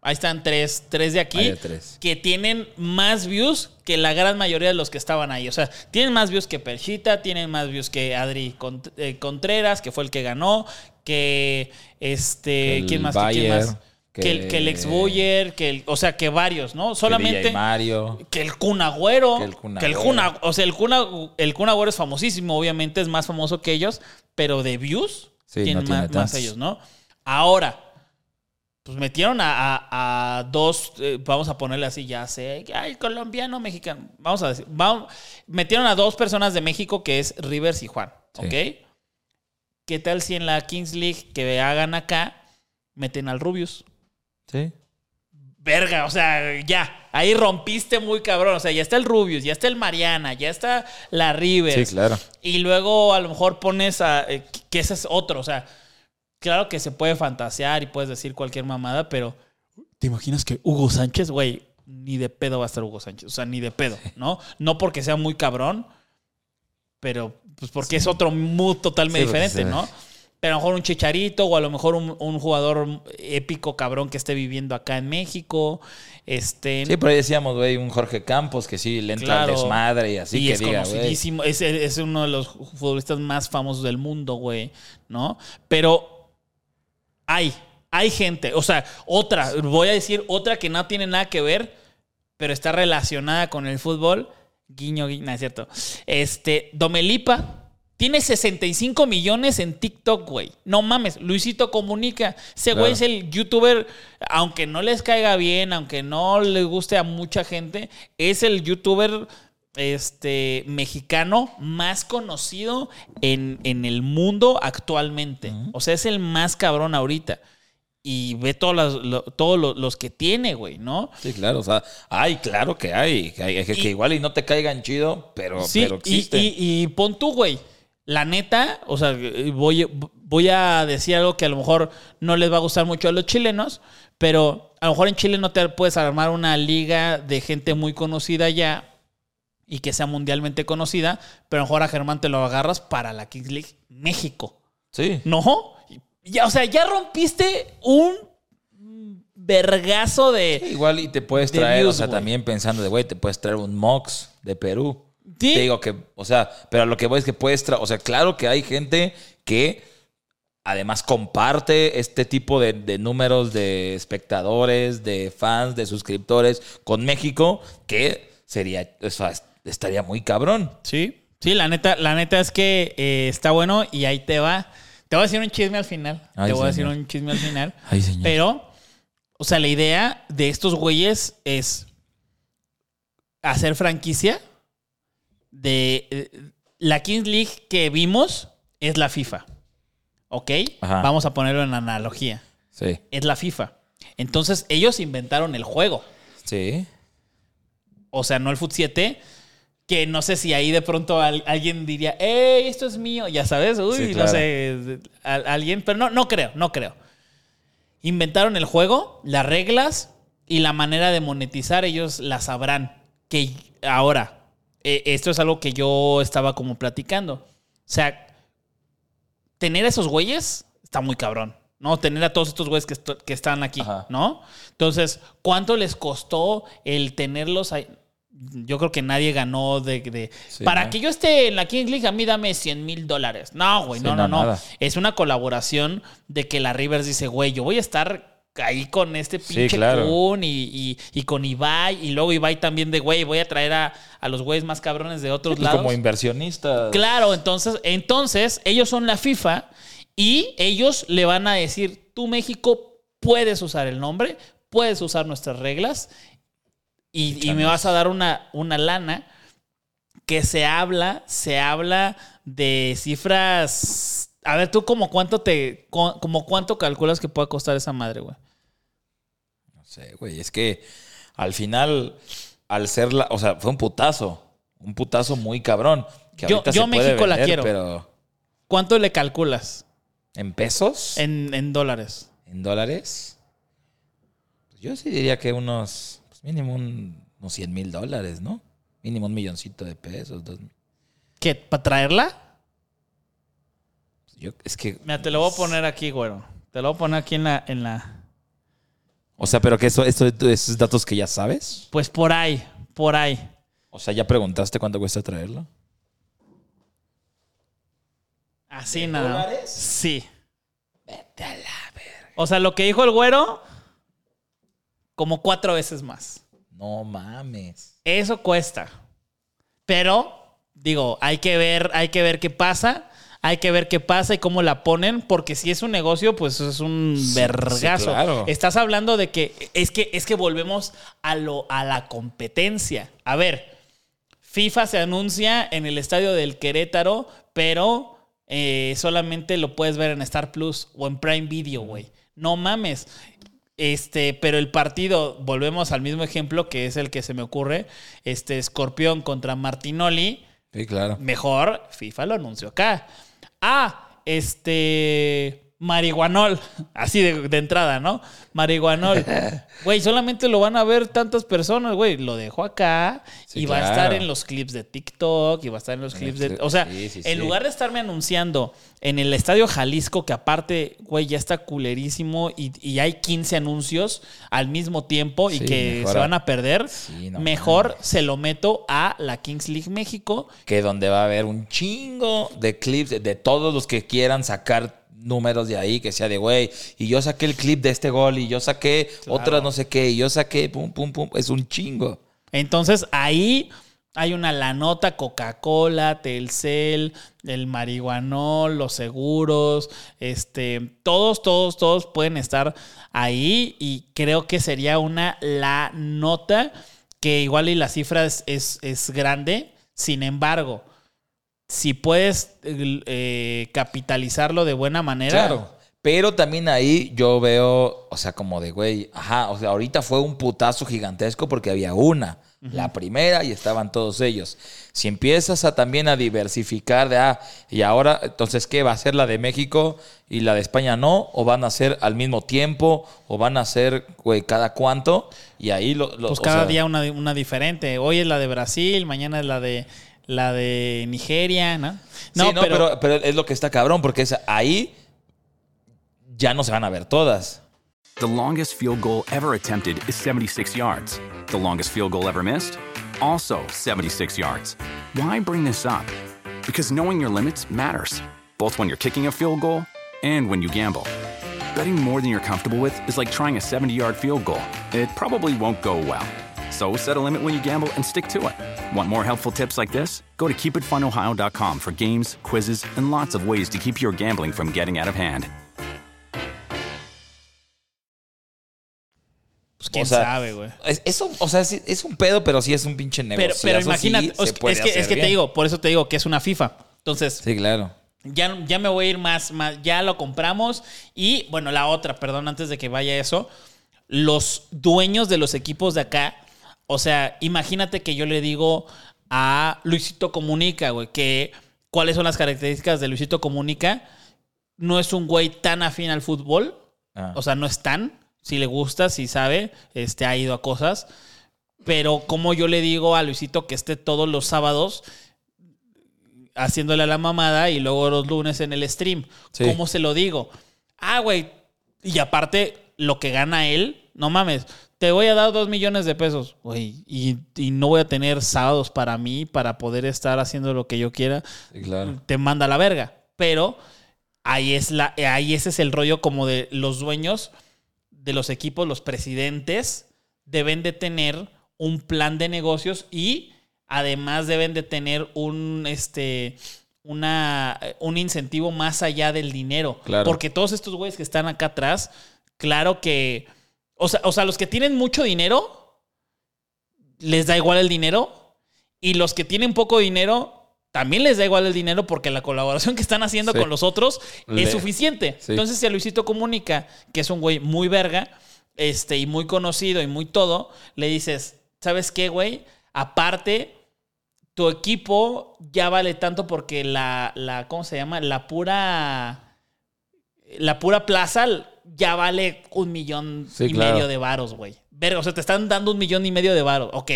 Ahí están tres, tres de aquí tres. que tienen más views que la gran mayoría de los que estaban ahí. O sea, tienen más views que Perchita, tienen más views que Adri eh, Contreras, que fue el que ganó, que este, el ¿quién más? que ¿Quién Bayer, más? Que, el, que el ex que- Buyer, que el, o sea, que varios, ¿no? Que Solamente y Mario. que el Kun Agüero, Que el Kun que el Agüero. Kun Ag- o sea, el Kun, el Kun Agüero es famosísimo, obviamente es más famoso que ellos, pero de views Sí, no tienen tiene más, más ellos, ¿no? Ahora, pues metieron a, a- a dos, eh, vamos a ponerle así, ya sé, ay, colombiano, mexicano, vamos a decir, vamos, metieron a dos personas de México que es Rivers y Juan, Sí. ¿ok? ¿Qué tal si en la Kings League que hagan acá meten al Rubius? Sí. Verga, o sea, ya, ahí rompiste muy cabrón, o sea, ya está el Rubius, ya está el Mariana, ya está la Rivers. Sí, claro. Y luego a lo mejor pones a. eh, que ese es otro. O sea, claro que se puede fantasear y puedes decir cualquier mamada, pero. ¿Te imaginas que Hugo Sánchez, güey, ni de pedo va a estar Hugo Sánchez? O sea, ni de pedo, (laughs) ¿no? No porque sea muy cabrón, pero pues porque es otro mood totalmente Sí, diferente, ¿no? Pero a lo mejor un chicharito o a lo mejor un, un jugador épico cabrón que esté viviendo acá en México. Este. Sí, por ahí decíamos, güey, un Jorge Campos que sí le entra Claro. al desmadre y así y que es diga, conocidísimo. Es, es uno de los futbolistas más famosos del mundo, güey. ¿No? Pero hay, hay gente. O sea, otra, voy a decir otra que no tiene nada que ver, pero está relacionada con el fútbol. Guiño, guiño, no es cierto. Este, Domelipa. Tiene 65 millones en TikTok, güey. No mames, Luisito comunica. Ese güey Claro. es el youtuber, aunque no les caiga bien, aunque no le guste a mucha gente, es el youtuber este, mexicano más conocido en, en el mundo actualmente. O sea, es el más cabrón ahorita. y ve todos los, lo- todos lo- los que tiene, güey, ¿no? Sí, claro, o sea, hay, claro que hay, que, hay- que- igual y no te caigan chido, pero, Sí, pero y, existen. y- y pon tú, güey. La neta, o sea, voy, voy a decir algo que a lo mejor no les va a gustar mucho a los chilenos, pero a lo mejor en Chile no te puedes armar una liga de gente muy conocida ya y que sea mundialmente conocida, pero a lo mejor a Germán te lo agarras para la Kings League México. Sí. ¿No? Ya, o sea, ya rompiste un vergazo de... Igual y te puedes de traer, views, o sea, también pensando de, güey, te puedes traer un Mox de Perú. Sí. Te digo que, o sea, pero lo que voy es que puedes traer, o sea, claro que hay gente que además comparte este tipo de, de números de espectadores, de fans, de suscriptores con México, que sería, o sea, est- estaría muy cabrón. Sí, sí, la neta, la neta es que eh, está bueno y ahí te va. Te voy a decir un chisme al final. Ay, te voy a decir un chisme al final. (laughs) Ay, señor. Pero, o sea, la idea de estos güeyes es hacer franquicia de eh, la Kings League que vimos es la FIFA. ¿Ok? Ajá. Vamos a ponerlo en analogía. Sí. Es la FIFA. Entonces, ellos inventaron el juego. Sí. O sea, no el Foot 7. Que no sé si ahí de pronto al- alguien diría, ¡Ey, esto es mío! Ya sabes, uy, Sí, no sé, alguien, pero no, no creo, no creo. Inventaron el juego, las reglas y la manera de monetizar, ellos la sabrán. Que ahora, eh, esto es algo que yo estaba como platicando. O sea, tener a esos güeyes está muy cabrón. ¿no? Tener a todos estos güeyes que, están aquí, Ajá. ¿no? Entonces, ¿cuánto les costó el tenerlos ahí? Yo creo que nadie ganó de... de- Sí, para ¿no? que yo esté en la Kings League, a mí dame 100 mil dólares. No, güey, Sí, no, no, no, no. nada. Es una colaboración de que la Rivers dice, güey, yo voy a estar ahí con este Sí, pinche claro. Kun y, y- y con Ibai. Y luego Ibai también de, güey, voy a traer a, a los güeyes más cabrones de otros Pues lados. como inversionista. Claro, entonces, entonces ellos son la FIFA y ellos le van a decir, tú México puedes usar el nombre, puedes usar nuestras reglas y, y me vas a dar una, una lana que se habla, se habla de cifras... A ver, tú como cuánto te, co- como cuánto calculas que pueda costar esa madre, güey. No sé, güey. Es que al final, al ser la. O sea, fue un putazo. Un putazo muy cabrón. Que Yo- ahorita yo se puede México la quiero. Pero. ¿Cuánto le calculas ¿En pesos? ¿En, en, en dólares? dólares? Pues yo sí diría que unos. Pues mínimo un- unos 100 mil dólares, ¿no? Mínimo un milloncito de pesos. Dos, ¿Qué? ¿Para traerla? Yo, es que. Mira, te lo voy a poner aquí, güero. Te lo voy a poner aquí en la, en la. O sea, pero que eso, esto, esos datos que ya sabes. Pues por ahí, por ahí. O sea, ya preguntaste cuánto cuesta traerlo. Así nada. más. Sí. Vete a la verga. O sea, lo que dijo el güero, como cuatro veces más. No mames. Eso cuesta. Pero, digo, hay que ver, hay que ver qué pasa. Hay que ver qué pasa y cómo la ponen, porque si es un negocio, pues es un Sí, vergazo. sí, claro. Estás hablando de que es que es que volvemos a lo a la competencia. A ver, FIFA se anuncia en el estadio del Querétaro, pero eh, solamente lo puedes ver en Star Plus o en Prime Video, güey. No mames. Este, pero el partido, volvemos al mismo ejemplo que es el que se me ocurre, este Escorpión contra Martinoli, Sí, claro. mejor FIFA lo anunció acá. Ah, este marihuanol, así de, de entrada, ¿no? Marihuanol. (laughs) Güey, solamente lo van a ver tantas personas, güey. Lo dejo acá Sí, y va a estar en los clips de TikTok y va a estar en los clips de... O sea, Sí, sí, en lugar de estarme anunciando en el Estadio Jalisco, que aparte, güey, ya está culerísimo y, y hay 15 anuncios al mismo tiempo y que mejor se van a perder, no mejor se lo meto a la Kings League México. que donde va a haber un chingo de clips de, de todos los que quieran sacar números de ahí, que sea de güey, y yo saqué el clip de este gol, y yo saqué otra no sé qué, y yo saqué pum, pum, pum, es un chingo. Entonces ahí hay una la nota Coca-Cola, Telcel, el marihuanol, los seguros, este, todos, todos, todos pueden estar ahí y creo que sería una la nota que igual y la cifra es, es, es grande, sin embargo, si puedes eh, capitalizarlo de buena manera, Claro. Pero también ahí yo veo, o sea, como de, güey, ajá, o sea, ahorita fue un putazo gigantesco porque había una, la primera, y estaban todos ellos. Si empiezas a también a diversificar de, ah, y ahora, entonces, ¿qué? ¿Va a ser la de México y la de España no? ¿O van a ser al mismo tiempo? ¿O van a ser, güey, cada cuánto? Y ahí lo... lo- Pues cada sea, día una, una diferente. Hoy es la de Brasil, mañana es la de la de Nigeria, ¿no? No, no pero, pero es lo que está cabrón, porque es ahí ya no se van a ver todas. The longest field goal ever attempted is 76 yards. The longest field goal ever missed? Also 76 yards. Why bring this up? Because knowing your limits matters, both when you're kicking a field goal and when you gamble. Betting more than you're comfortable with is like trying a 70 yard field goal. It probably won't go well. So set a limit when you gamble and stick to it. Want more helpful tips like this? Go to keepitfunohio.com for games, quizzes, and lots of ways to keep your gambling from getting out of hand. Pues quién O sea, sabe, güey. Es, es un- o sea, sí, es un pedo, pero sí es un pinche negocio. Pero, pero imagínate, sea, es que, es que te digo, por eso te digo que es una FIFA. Entonces, Sí, claro. ya, ya me voy a ir más, más, ya lo compramos. Y bueno, la otra, perdón, antes de que vaya eso, los dueños de los equipos de acá, o sea, imagínate que yo le digo a Luisito Comunica, güey, que cuáles son las características de Luisito Comunica. No es un güey tan afín al fútbol, Ah. o sea, no es tan, si le gusta, si sabe, este, ha ido a cosas. Pero como yo le digo a Luisito que esté todos los sábados haciéndole a la mamada y luego los lunes en el stream. Sí. ¿Cómo se lo digo? Ah, güey. Y aparte, lo que gana él, no mames, te voy a dar dos millones de pesos, güey. Y, y no voy a tener sábados para mí, para poder estar haciendo lo que yo quiera. Claro. Te manda a la verga. Pero ahí es la, ahí ese es el rollo como de los dueños de los equipos, los presidentes, deben de tener un plan de negocios y además deben de tener un este una, un incentivo más allá del dinero. Claro. Porque todos estos güeyes que están acá atrás, claro que. O sea, o sea, los que tienen mucho dinero, les da igual el dinero. Y los que tienen poco dinero, también les da igual el dinero porque la colaboración (laughs) que están haciendo Sí. con los otros Le- es suficiente. Sí. Entonces, si a Luisito Comunica, que es un güey muy verga, este, y muy conocido y muy todo, le dices, ¿sabes qué, güey? Aparte, tu equipo ya vale tanto porque la, la ¿cómo se llama? La pura, la pura plaza ya vale un millón Sí, y claro. medio de varos, güey. Verga, o sea, te están dando un millón y medio de varos. Ok,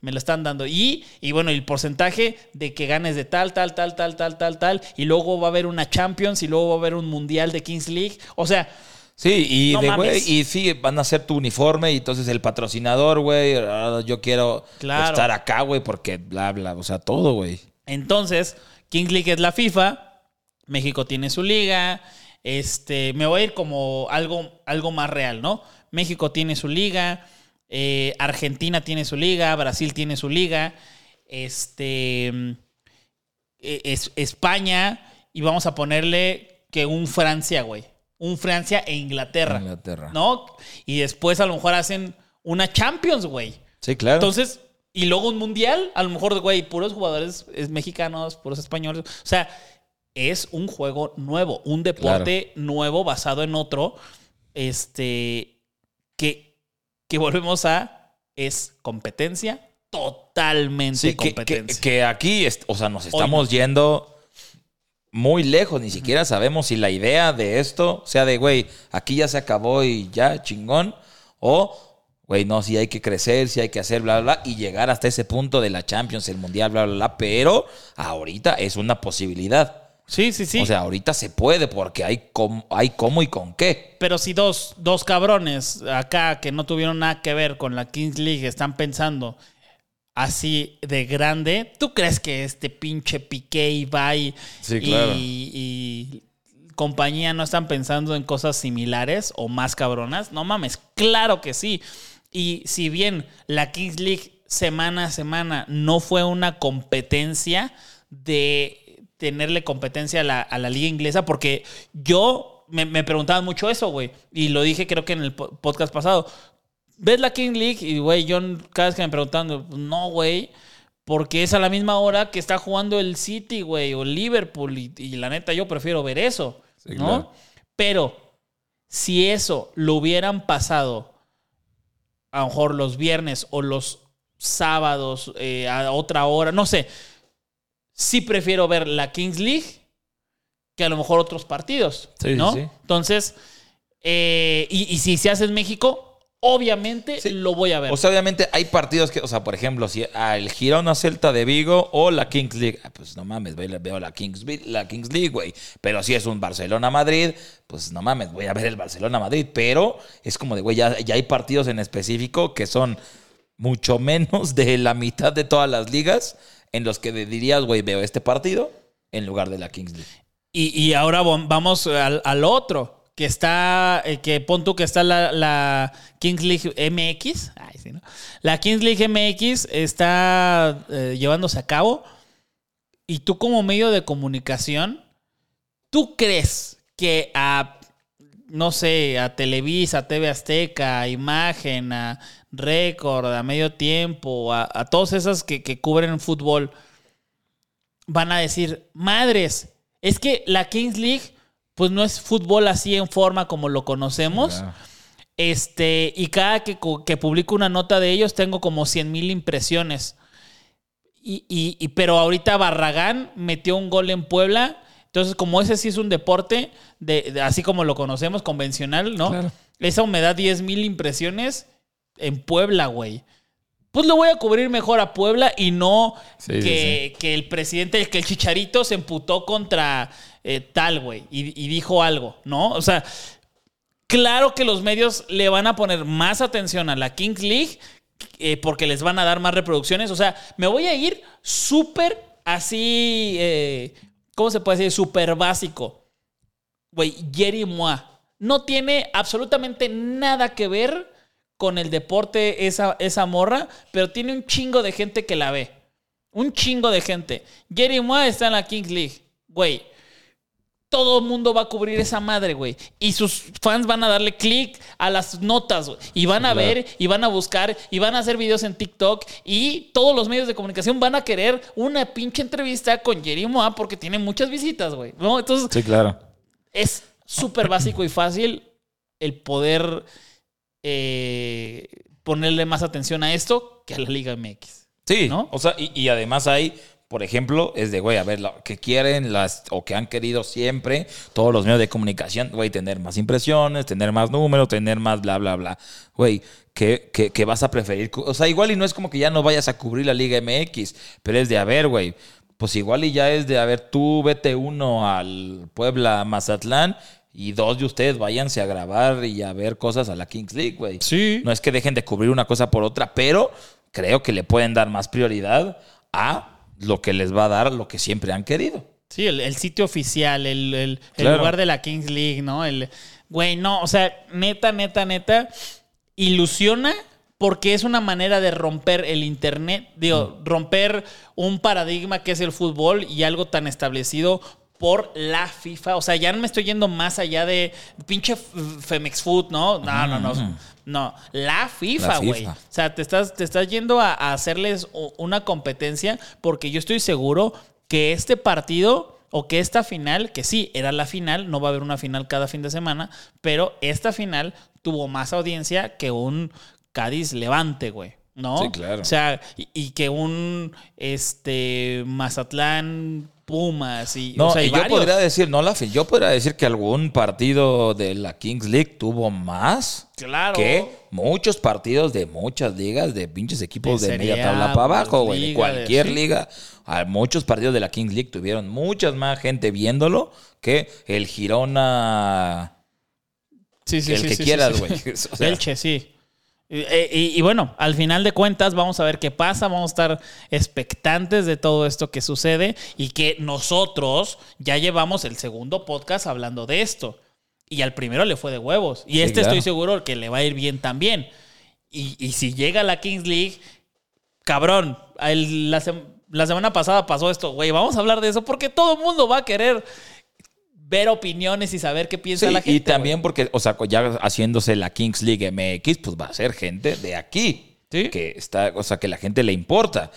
me lo están dando. Y, y bueno, el porcentaje de que ganes de tal, tal, tal, tal, tal, tal, tal. Y luego va a haber una Champions y luego va a haber un Mundial de Kings League. O sea, Sí, y No de güey, y sí, van a hacer tu uniforme y entonces el patrocinador, güey, ah, yo quiero Claro. estar acá, güey, porque bla, bla, o sea, todo, güey. Entonces, Kings League es la FIFA, México tiene su liga, este, me voy a ir como algo, algo más real, ¿no? México tiene su liga, eh, Argentina tiene su liga, Brasil tiene su liga, este, mm, eh, es, España, y vamos a ponerle que un Francia, güey. Un Francia e Inglaterra. Inglaterra. ¿No? Y después a lo mejor hacen una Champions, güey. Sí, claro. Entonces, y luego un mundial, a lo mejor, güey, puros jugadores es, mexicanos, puros españoles. O sea, es un juego nuevo, un deporte nuevo basado en otro, este, que, que volvemos a, es competencia, totalmente sí, que, que- competencia. que aquí, o sea, nos estamos yendo muy lejos, ni siquiera sabemos si la idea de esto sea de, güey, aquí ya se acabó y ya, chingón, o, güey, no, si hay que crecer, si hay que hacer, bla, bla, bla, y llegar hasta ese punto de la Champions, el Mundial, bla, bla, bla, pero ahorita es una posibilidad. Sí, sí, sí. O sea, ahorita se puede porque hay, com- hay cómo y con qué. Pero si dos, dos cabrones acá que no tuvieron nada que ver con la Kings League están pensando así de grande, ¿tú crees que este pinche Piqué, Ibai Sí, y, y compañía no están pensando en cosas similares o más cabronas? No mames, claro que sí. Y si bien la Kings League semana a semana no fue una competencia de tenerle competencia a la, a la liga inglesa, porque yo me, me preguntaban mucho eso, güey, y lo dije creo que en el po- podcast pasado. ¿Ves la King League? Y, güey, yo cada vez que me preguntan, no, güey, porque es a la misma hora que está jugando el City, güey, o Liverpool, y, y la neta yo prefiero ver eso, Sí, ¿no? claro. Pero si eso lo hubieran pasado a lo mejor los viernes o los sábados eh, a otra hora, no sé, sí prefiero ver la Kings League que a lo mejor otros partidos, Sí, ¿no? sí. Entonces, eh, y, y si se hace en México, obviamente Sí. lo voy a ver. O sea, obviamente hay partidos que, o sea, por ejemplo, si el Girona Celta de Vigo o la Kings League, ah, pues no mames, veo, veo la, Kings, la Kings League, güey. Pero si es un Barcelona-Madrid, pues no mames, voy a ver el Barcelona-Madrid. Pero es como de, güey, ya, ya hay partidos en específico que son mucho menos de la mitad de todas las ligas en los que dirías, güey, veo este partido en lugar de la Kings League. Y, y ahora vam- vamos al, al otro, que está, eh, que pon tú que está la, la Kings League MX. Ay, sí, ¿no? La Kings League MX está eh, llevándose a cabo. Y tú como medio de comunicación, ¿tú crees que a, no sé, a Televisa, a TV Azteca, a Imagen, a Record, a Medio Tiempo, a, a todas esas que, que cubren fútbol, van a decir, madres, es que la Kings League, pues no es fútbol así en forma como lo conocemos. Claro. Este, y cada que, que publico una nota de ellos tengo como 100 mil impresiones. Y, y- y- pero ahorita Barragán metió un gol en Puebla. Entonces, como ese sí es un deporte, de, de- así como lo conocemos, convencional, ¿no? Claro. Esa me da 10 mil impresiones en Puebla, güey. Pues lo voy a cubrir mejor a Puebla y no Sí, sí, que, que el presidente, que el chicharito se emputó contra eh, tal, güey, y, y dijo algo, ¿no? O sea, claro que los medios le van a poner más atención a la Kings League eh, porque les van a dar más reproducciones. O sea, me voy a ir súper así, eh, ¿cómo se puede decir? Súper básico. Güey, Jerry Moa no tiene absolutamente nada que ver con el deporte esa, esa morra, pero tiene un chingo de gente que la ve. Un chingo de gente. Jerry Moa está en la Kings League. Güey, todo el mundo va a cubrir esa madre, güey. Y sus fans van a darle clic a las notas, güey. Y van a claro. ver, y van a buscar, y van a hacer videos en TikTok. Y todos los medios de comunicación van a querer una pinche entrevista con Jerry Moa porque tiene muchas visitas, güey. ¿No? Entonces, Sí, claro. es súper básico y fácil el poder eh, ponerle más atención a esto que a la Liga MX. Sí, ¿No? O sea, y, y además hay, por ejemplo, es de, güey, a ver, lo que quieren las, o que han querido siempre todos los medios de comunicación, güey, tener más impresiones, tener más números, tener más bla, bla, bla. Güey, que, que, que vas a preferir. O sea, igual y no es como que ya no vayas a cubrir la Liga MX, pero es de, a ver, güey, pues igual y ya es de, a ver, tú vete uno al Puebla Mazatlán. Y dos de ustedes váyanse a grabar y a ver cosas a la Kings League, güey. Sí. No es que dejen de cubrir una cosa por otra, pero creo que le pueden dar más prioridad a lo que les va a dar lo que siempre han querido. Sí, el, el sitio oficial, el, el- el Claro. lugar de la Kings League, ¿no? El, güey, no, o sea, neta, neta, neta, ilusiona porque es una manera de romper el Internet, digo, romper un paradigma que es el fútbol y algo tan establecido por la FIFA. O sea, ya no me estoy yendo más allá de pinche Femex Food, ¿no? No, no, no. No, la FIFA, güey. O sea, te estás, te estás yendo a, a hacerles una competencia porque yo estoy seguro que este partido o que esta final, que sí, era la final, no va a haber una final cada fin de semana, pero esta final tuvo más audiencia que un Cádiz Levante, güey. ¿No? Sí, claro. O sea, y, y que un este Mazatlán Pumas y No, o sea, y yo varios. podría decir, no la yo podría decir que algún partido de la Kings League tuvo más Claro. que muchos partidos de muchas ligas de pinches equipos De de, media tabla para abajo, güey. De de- cualquier sí. liga. A muchos partidos de la Kings League tuvieron muchas más gente viéndolo que el Girona. Sí, sí, el sí, que quieras, güey. (laughs) O sea- Elche, sí. Y, y- y bueno, al final de cuentas vamos a ver qué pasa, vamos a estar expectantes de todo esto que sucede y que nosotros ya llevamos el segundo podcast hablando de esto. Y al primero le fue de huevos. Y Sí, este claro. estoy seguro que le va a ir bien también. Y, y si llega la Kings League, cabrón, el- la, la semana pasada pasó esto, güey, vamos a hablar de eso porque todo el mundo va a querer ver opiniones y saber qué piensa Sí, la gente. y también porque, o sea, ya haciéndose la Kings League MX, pues va a ser gente de aquí. Sí. Que está, o sea, que la gente le importa.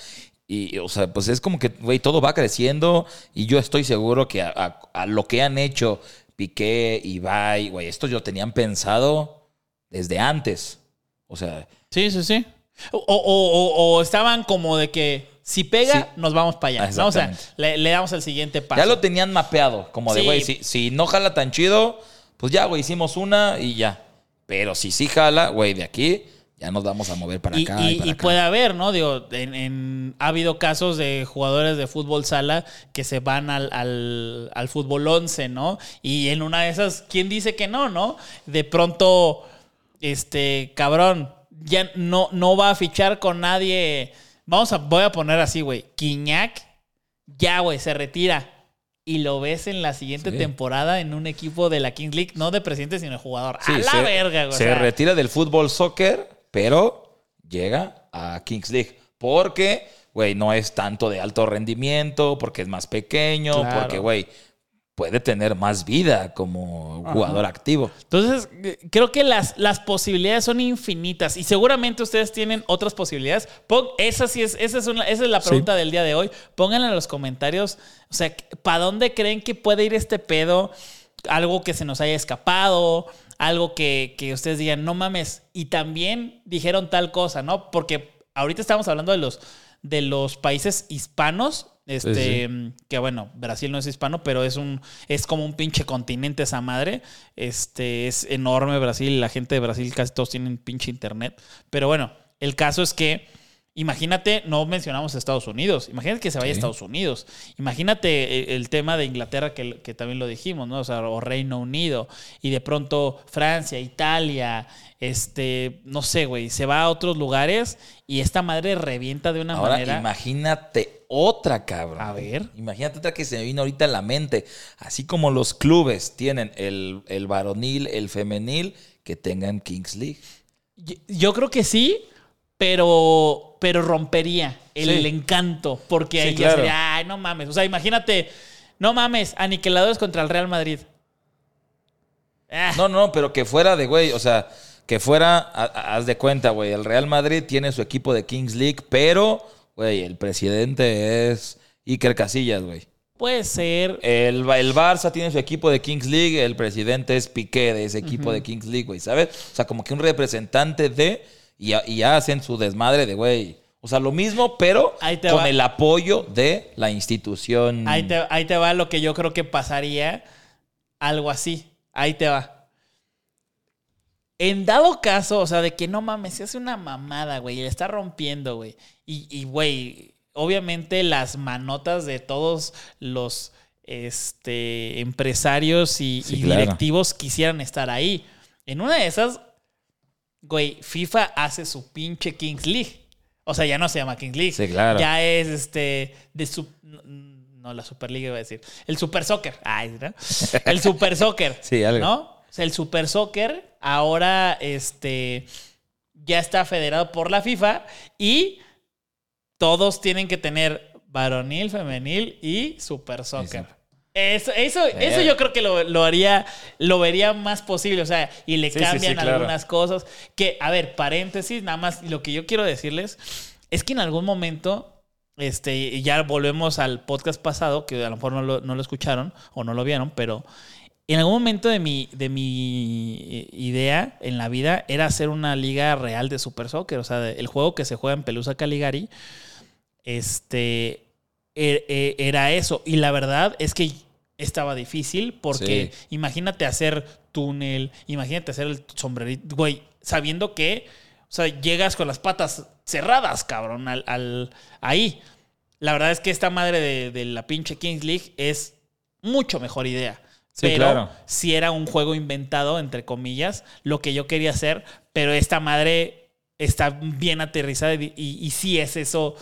Y, o sea, pues es como que, güey, todo va creciendo y yo estoy seguro que a, a- a lo que han hecho Piqué, Ibai, güey, estos lo tenían pensado desde antes. O sea, Sí, sí, sí. O, o- o- o estaban como de que si pega, Sí. nos vamos para allá. ¿no? O sea, le, le damos el siguiente paso. ya lo tenían mapeado, como de, Sí. güey, si, si no jala tan chido, pues ya, güey, hicimos una y ya. Pero si sí jala, güey, de aquí ya nos vamos a mover para y, acá. y- y para y acá. puede haber, ¿no? Digo, en, en- ha habido casos de jugadores de fútbol sala que se van al, al, al fútbol 11, ¿no? Y en una de esas, ¿quién dice que no, no? De pronto, este, cabrón, ya no, no va a fichar con nadie. Vamos a, voy a poner así, güey. Quiñac, ya, güey, se retira. Y lo ves en la siguiente Sí. temporada en un equipo de la Kings League, no de presidente, sino de jugador. Sí, a la se- verga, güey. o Se sea, retira del fútbol soccer, pero llega a Kings League. Porque, güey, no es tanto de alto rendimiento, porque es más pequeño, Claro. porque, güey, puede tener más vida como jugador activo. Entonces, eh, creo que las, las posibilidades son infinitas y seguramente ustedes tienen otras posibilidades. Pon- esa, sí es, esa, es una- esa es la pregunta del día de hoy. Pónganla en los comentarios. O sea, ¿para dónde creen que puede ir este pedo? Algo que se nos haya escapado, algo que, que ustedes digan, no mames. Y también dijeron tal cosa, ¿no? Porque ahorita estamos hablando de los, de los países hispanos. Este, Sí, sí. Mm, que bueno, Brasil no es hispano, pero es un es como un pinche continente esa madre. Este es enorme Brasil, la gente de Brasil casi todos tienen pinche internet, pero bueno, el caso es que imagínate, no mencionamos Estados Unidos, imagínate que se vaya a. Estados Unidos. Imagínate el, el tema de Inglaterra que, que también lo dijimos, ¿no? O sea, o Reino Unido y de pronto Francia, Italia, este, no sé, güey, se va a otros lugares y esta madre revienta de una Ahora, manera imagínate otra, cabrón. A ver. Imagínate otra que se me vino ahorita a la mente. Así como los clubes tienen el, el varonil, el femenil, que tengan Kings League. Yo- Yo creo que sí, pero, pero rompería el Sí. encanto. Porque Sí, ahí ya claro. sería, ay, no mames. O sea, imagínate, no mames, aniquiladores contra el Real Madrid. Ah, No, no, pero que fuera de, güey, o sea, que fuera, haz de cuenta, güey, el Real Madrid tiene su equipo de Kings League, pero, güey, el presidente es Iker Casillas, güey. Puede ser. El, el Barça tiene su equipo de Kings League, el presidente es Piqué de ese equipo de Kings League, güey, ¿sabes? O sea, como que un representante de, y, hacen su desmadre de, güey. O sea, lo mismo, pero con va. el apoyo de la institución. Ahí te, ahí te va lo que yo creo que pasaría. Algo así. Ahí te va. En dado caso, o sea, de que no mames, se hace una mamada, güey, y le está rompiendo, güey. Y, y, güey, obviamente las manotas de todos los este, empresarios y, Sí, y claro. directivos quisieran estar ahí. En una de esas, güey, FIFA hace su pinche Kings League. O sea, ya no se llama Kings League. Sí, claro. Ya es este de su no la Superliga iba a decir. El Super Soccer. Ay, ¿no? (laughs) El Super Soccer. Sí, algo. ¿No? O sea, el Super Soccer ahora este ya está federado por la FIFA y todos tienen que tener varonil, femenil y Super Soccer. sí. Eso, eso, eso yo creo que lo, lo haría, lo vería más posible. O sea, y le cambian claro. algunas cosas. Que, a ver, paréntesis, nada más lo que yo quiero decirles es que en algún momento, este, ya volvemos al podcast pasado, que a lo mejor no lo, no lo escucharon o no lo vieron, pero en algún momento de mi, de mi idea en la vida era hacer una liga real de Super Soccer. O sea, el juego que se juega en Pelusa Caligari, este, e- e- era eso. Y la verdad es que estaba difícil porque Sí. imagínate hacer túnel, imagínate hacer el sombrerito, güey, sabiendo que, o sea, llegas con las patas cerradas, cabrón, al, al- ahí. La verdad es que esta madre de, de la pinche Kings League es mucho mejor idea. Sí, pero claro. si era un juego inventado, entre comillas, lo que yo quería hacer, pero esta madre está bien aterrizada y, y, y sí es eso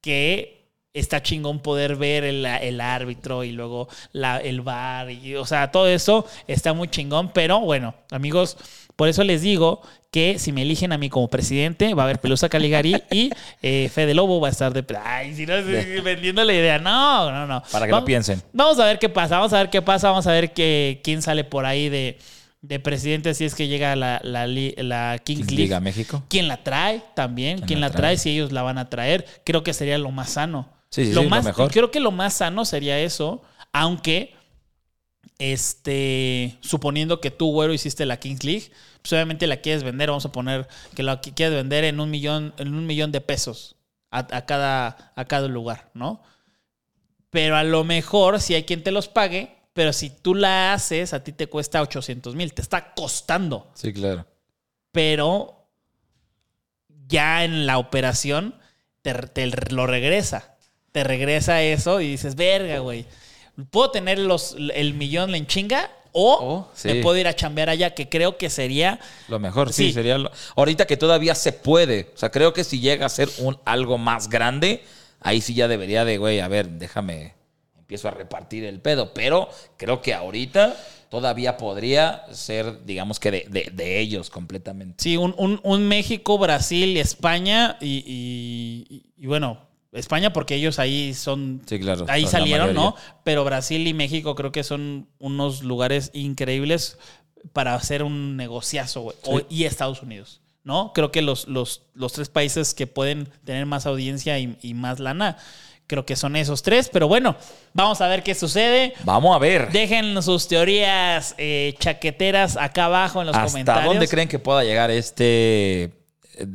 que está chingón poder ver el, el árbitro y luego la, el bar, y, o sea, todo eso está muy chingón, pero bueno, amigos, por eso les digo que si me eligen a mí como presidente, va a haber Pelusa Caligari y (laughs) eh, Fede Lobo va a estar de... Ay, si no, (laughs) vendiendo la idea. No, no, no. Para que lo Vamos- piensen. Vamos a ver qué pasa, vamos a ver qué pasa, vamos a ver que, quién sale por ahí de, de presidente si es que llega la, la, la Kings League. League a México. ¿Quién la trae también? ¿Quién ¿Quién la trae? trae? Si ellos la van a traer, creo que sería lo más sano. Sí, sí, lo sí, lo más, mejor. Creo que lo más sano sería eso, aunque este, suponiendo que tú, güero, hiciste la Kings League, pues obviamente la quieres vender, vamos a poner que la quieres vender en un millón, en un millón de pesos a, cada, a cada lugar, ¿no? Pero a lo mejor si hay quien te los pague, pero si tú la haces, a ti te cuesta 800 mil, te está costando. Sí, claro. Pero ya en la operación te, lo regresa. Te regresa eso y dices, verga, güey. ¿Puedo tener los, el millón en chinga? O me puedo ir a chambear allá, que creo que sería. Lo mejor, sí, sería. Ahorita que todavía se puede. O sea, creo que si llega a ser un algo más grande, ahí sí ya debería de, güey, a ver, déjame, empiezo a repartir el pedo. Pero creo que ahorita todavía podría ser, digamos que de, ellos completamente. Sí, un, México, Brasil, España y, y bueno, España porque ellos ahí son sí, claro, ahí salieron, ¿no? Pero Brasil y México creo que son unos lugares increíbles para hacer un negociazo, güey. Y Estados Unidos, ¿no? Creo que los, los, los, tres países que pueden tener más audiencia y, más lana, creo que son esos tres. Pero bueno, vamos a ver qué sucede. Vamos a ver. Dejen sus teorías eh, chaqueteras acá abajo en los comentarios. ¿Hasta dónde creen que pueda llegar este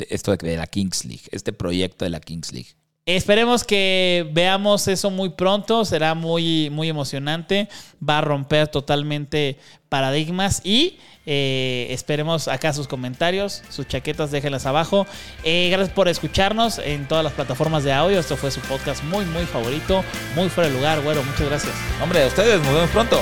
esto de la Kings League, este proyecto de la Kings League? Esperemos que veamos eso muy pronto, será muy, muy emocionante, va a romper totalmente paradigmas y eh, esperemos acá sus comentarios, sus chaquetas, déjenlas abajo. Eh, gracias por escucharnos en todas las plataformas de audio, esto fue su podcast muy, muy favorito, muy fuera de lugar, güero, muchas gracias. Hombre, a ustedes, nos vemos pronto.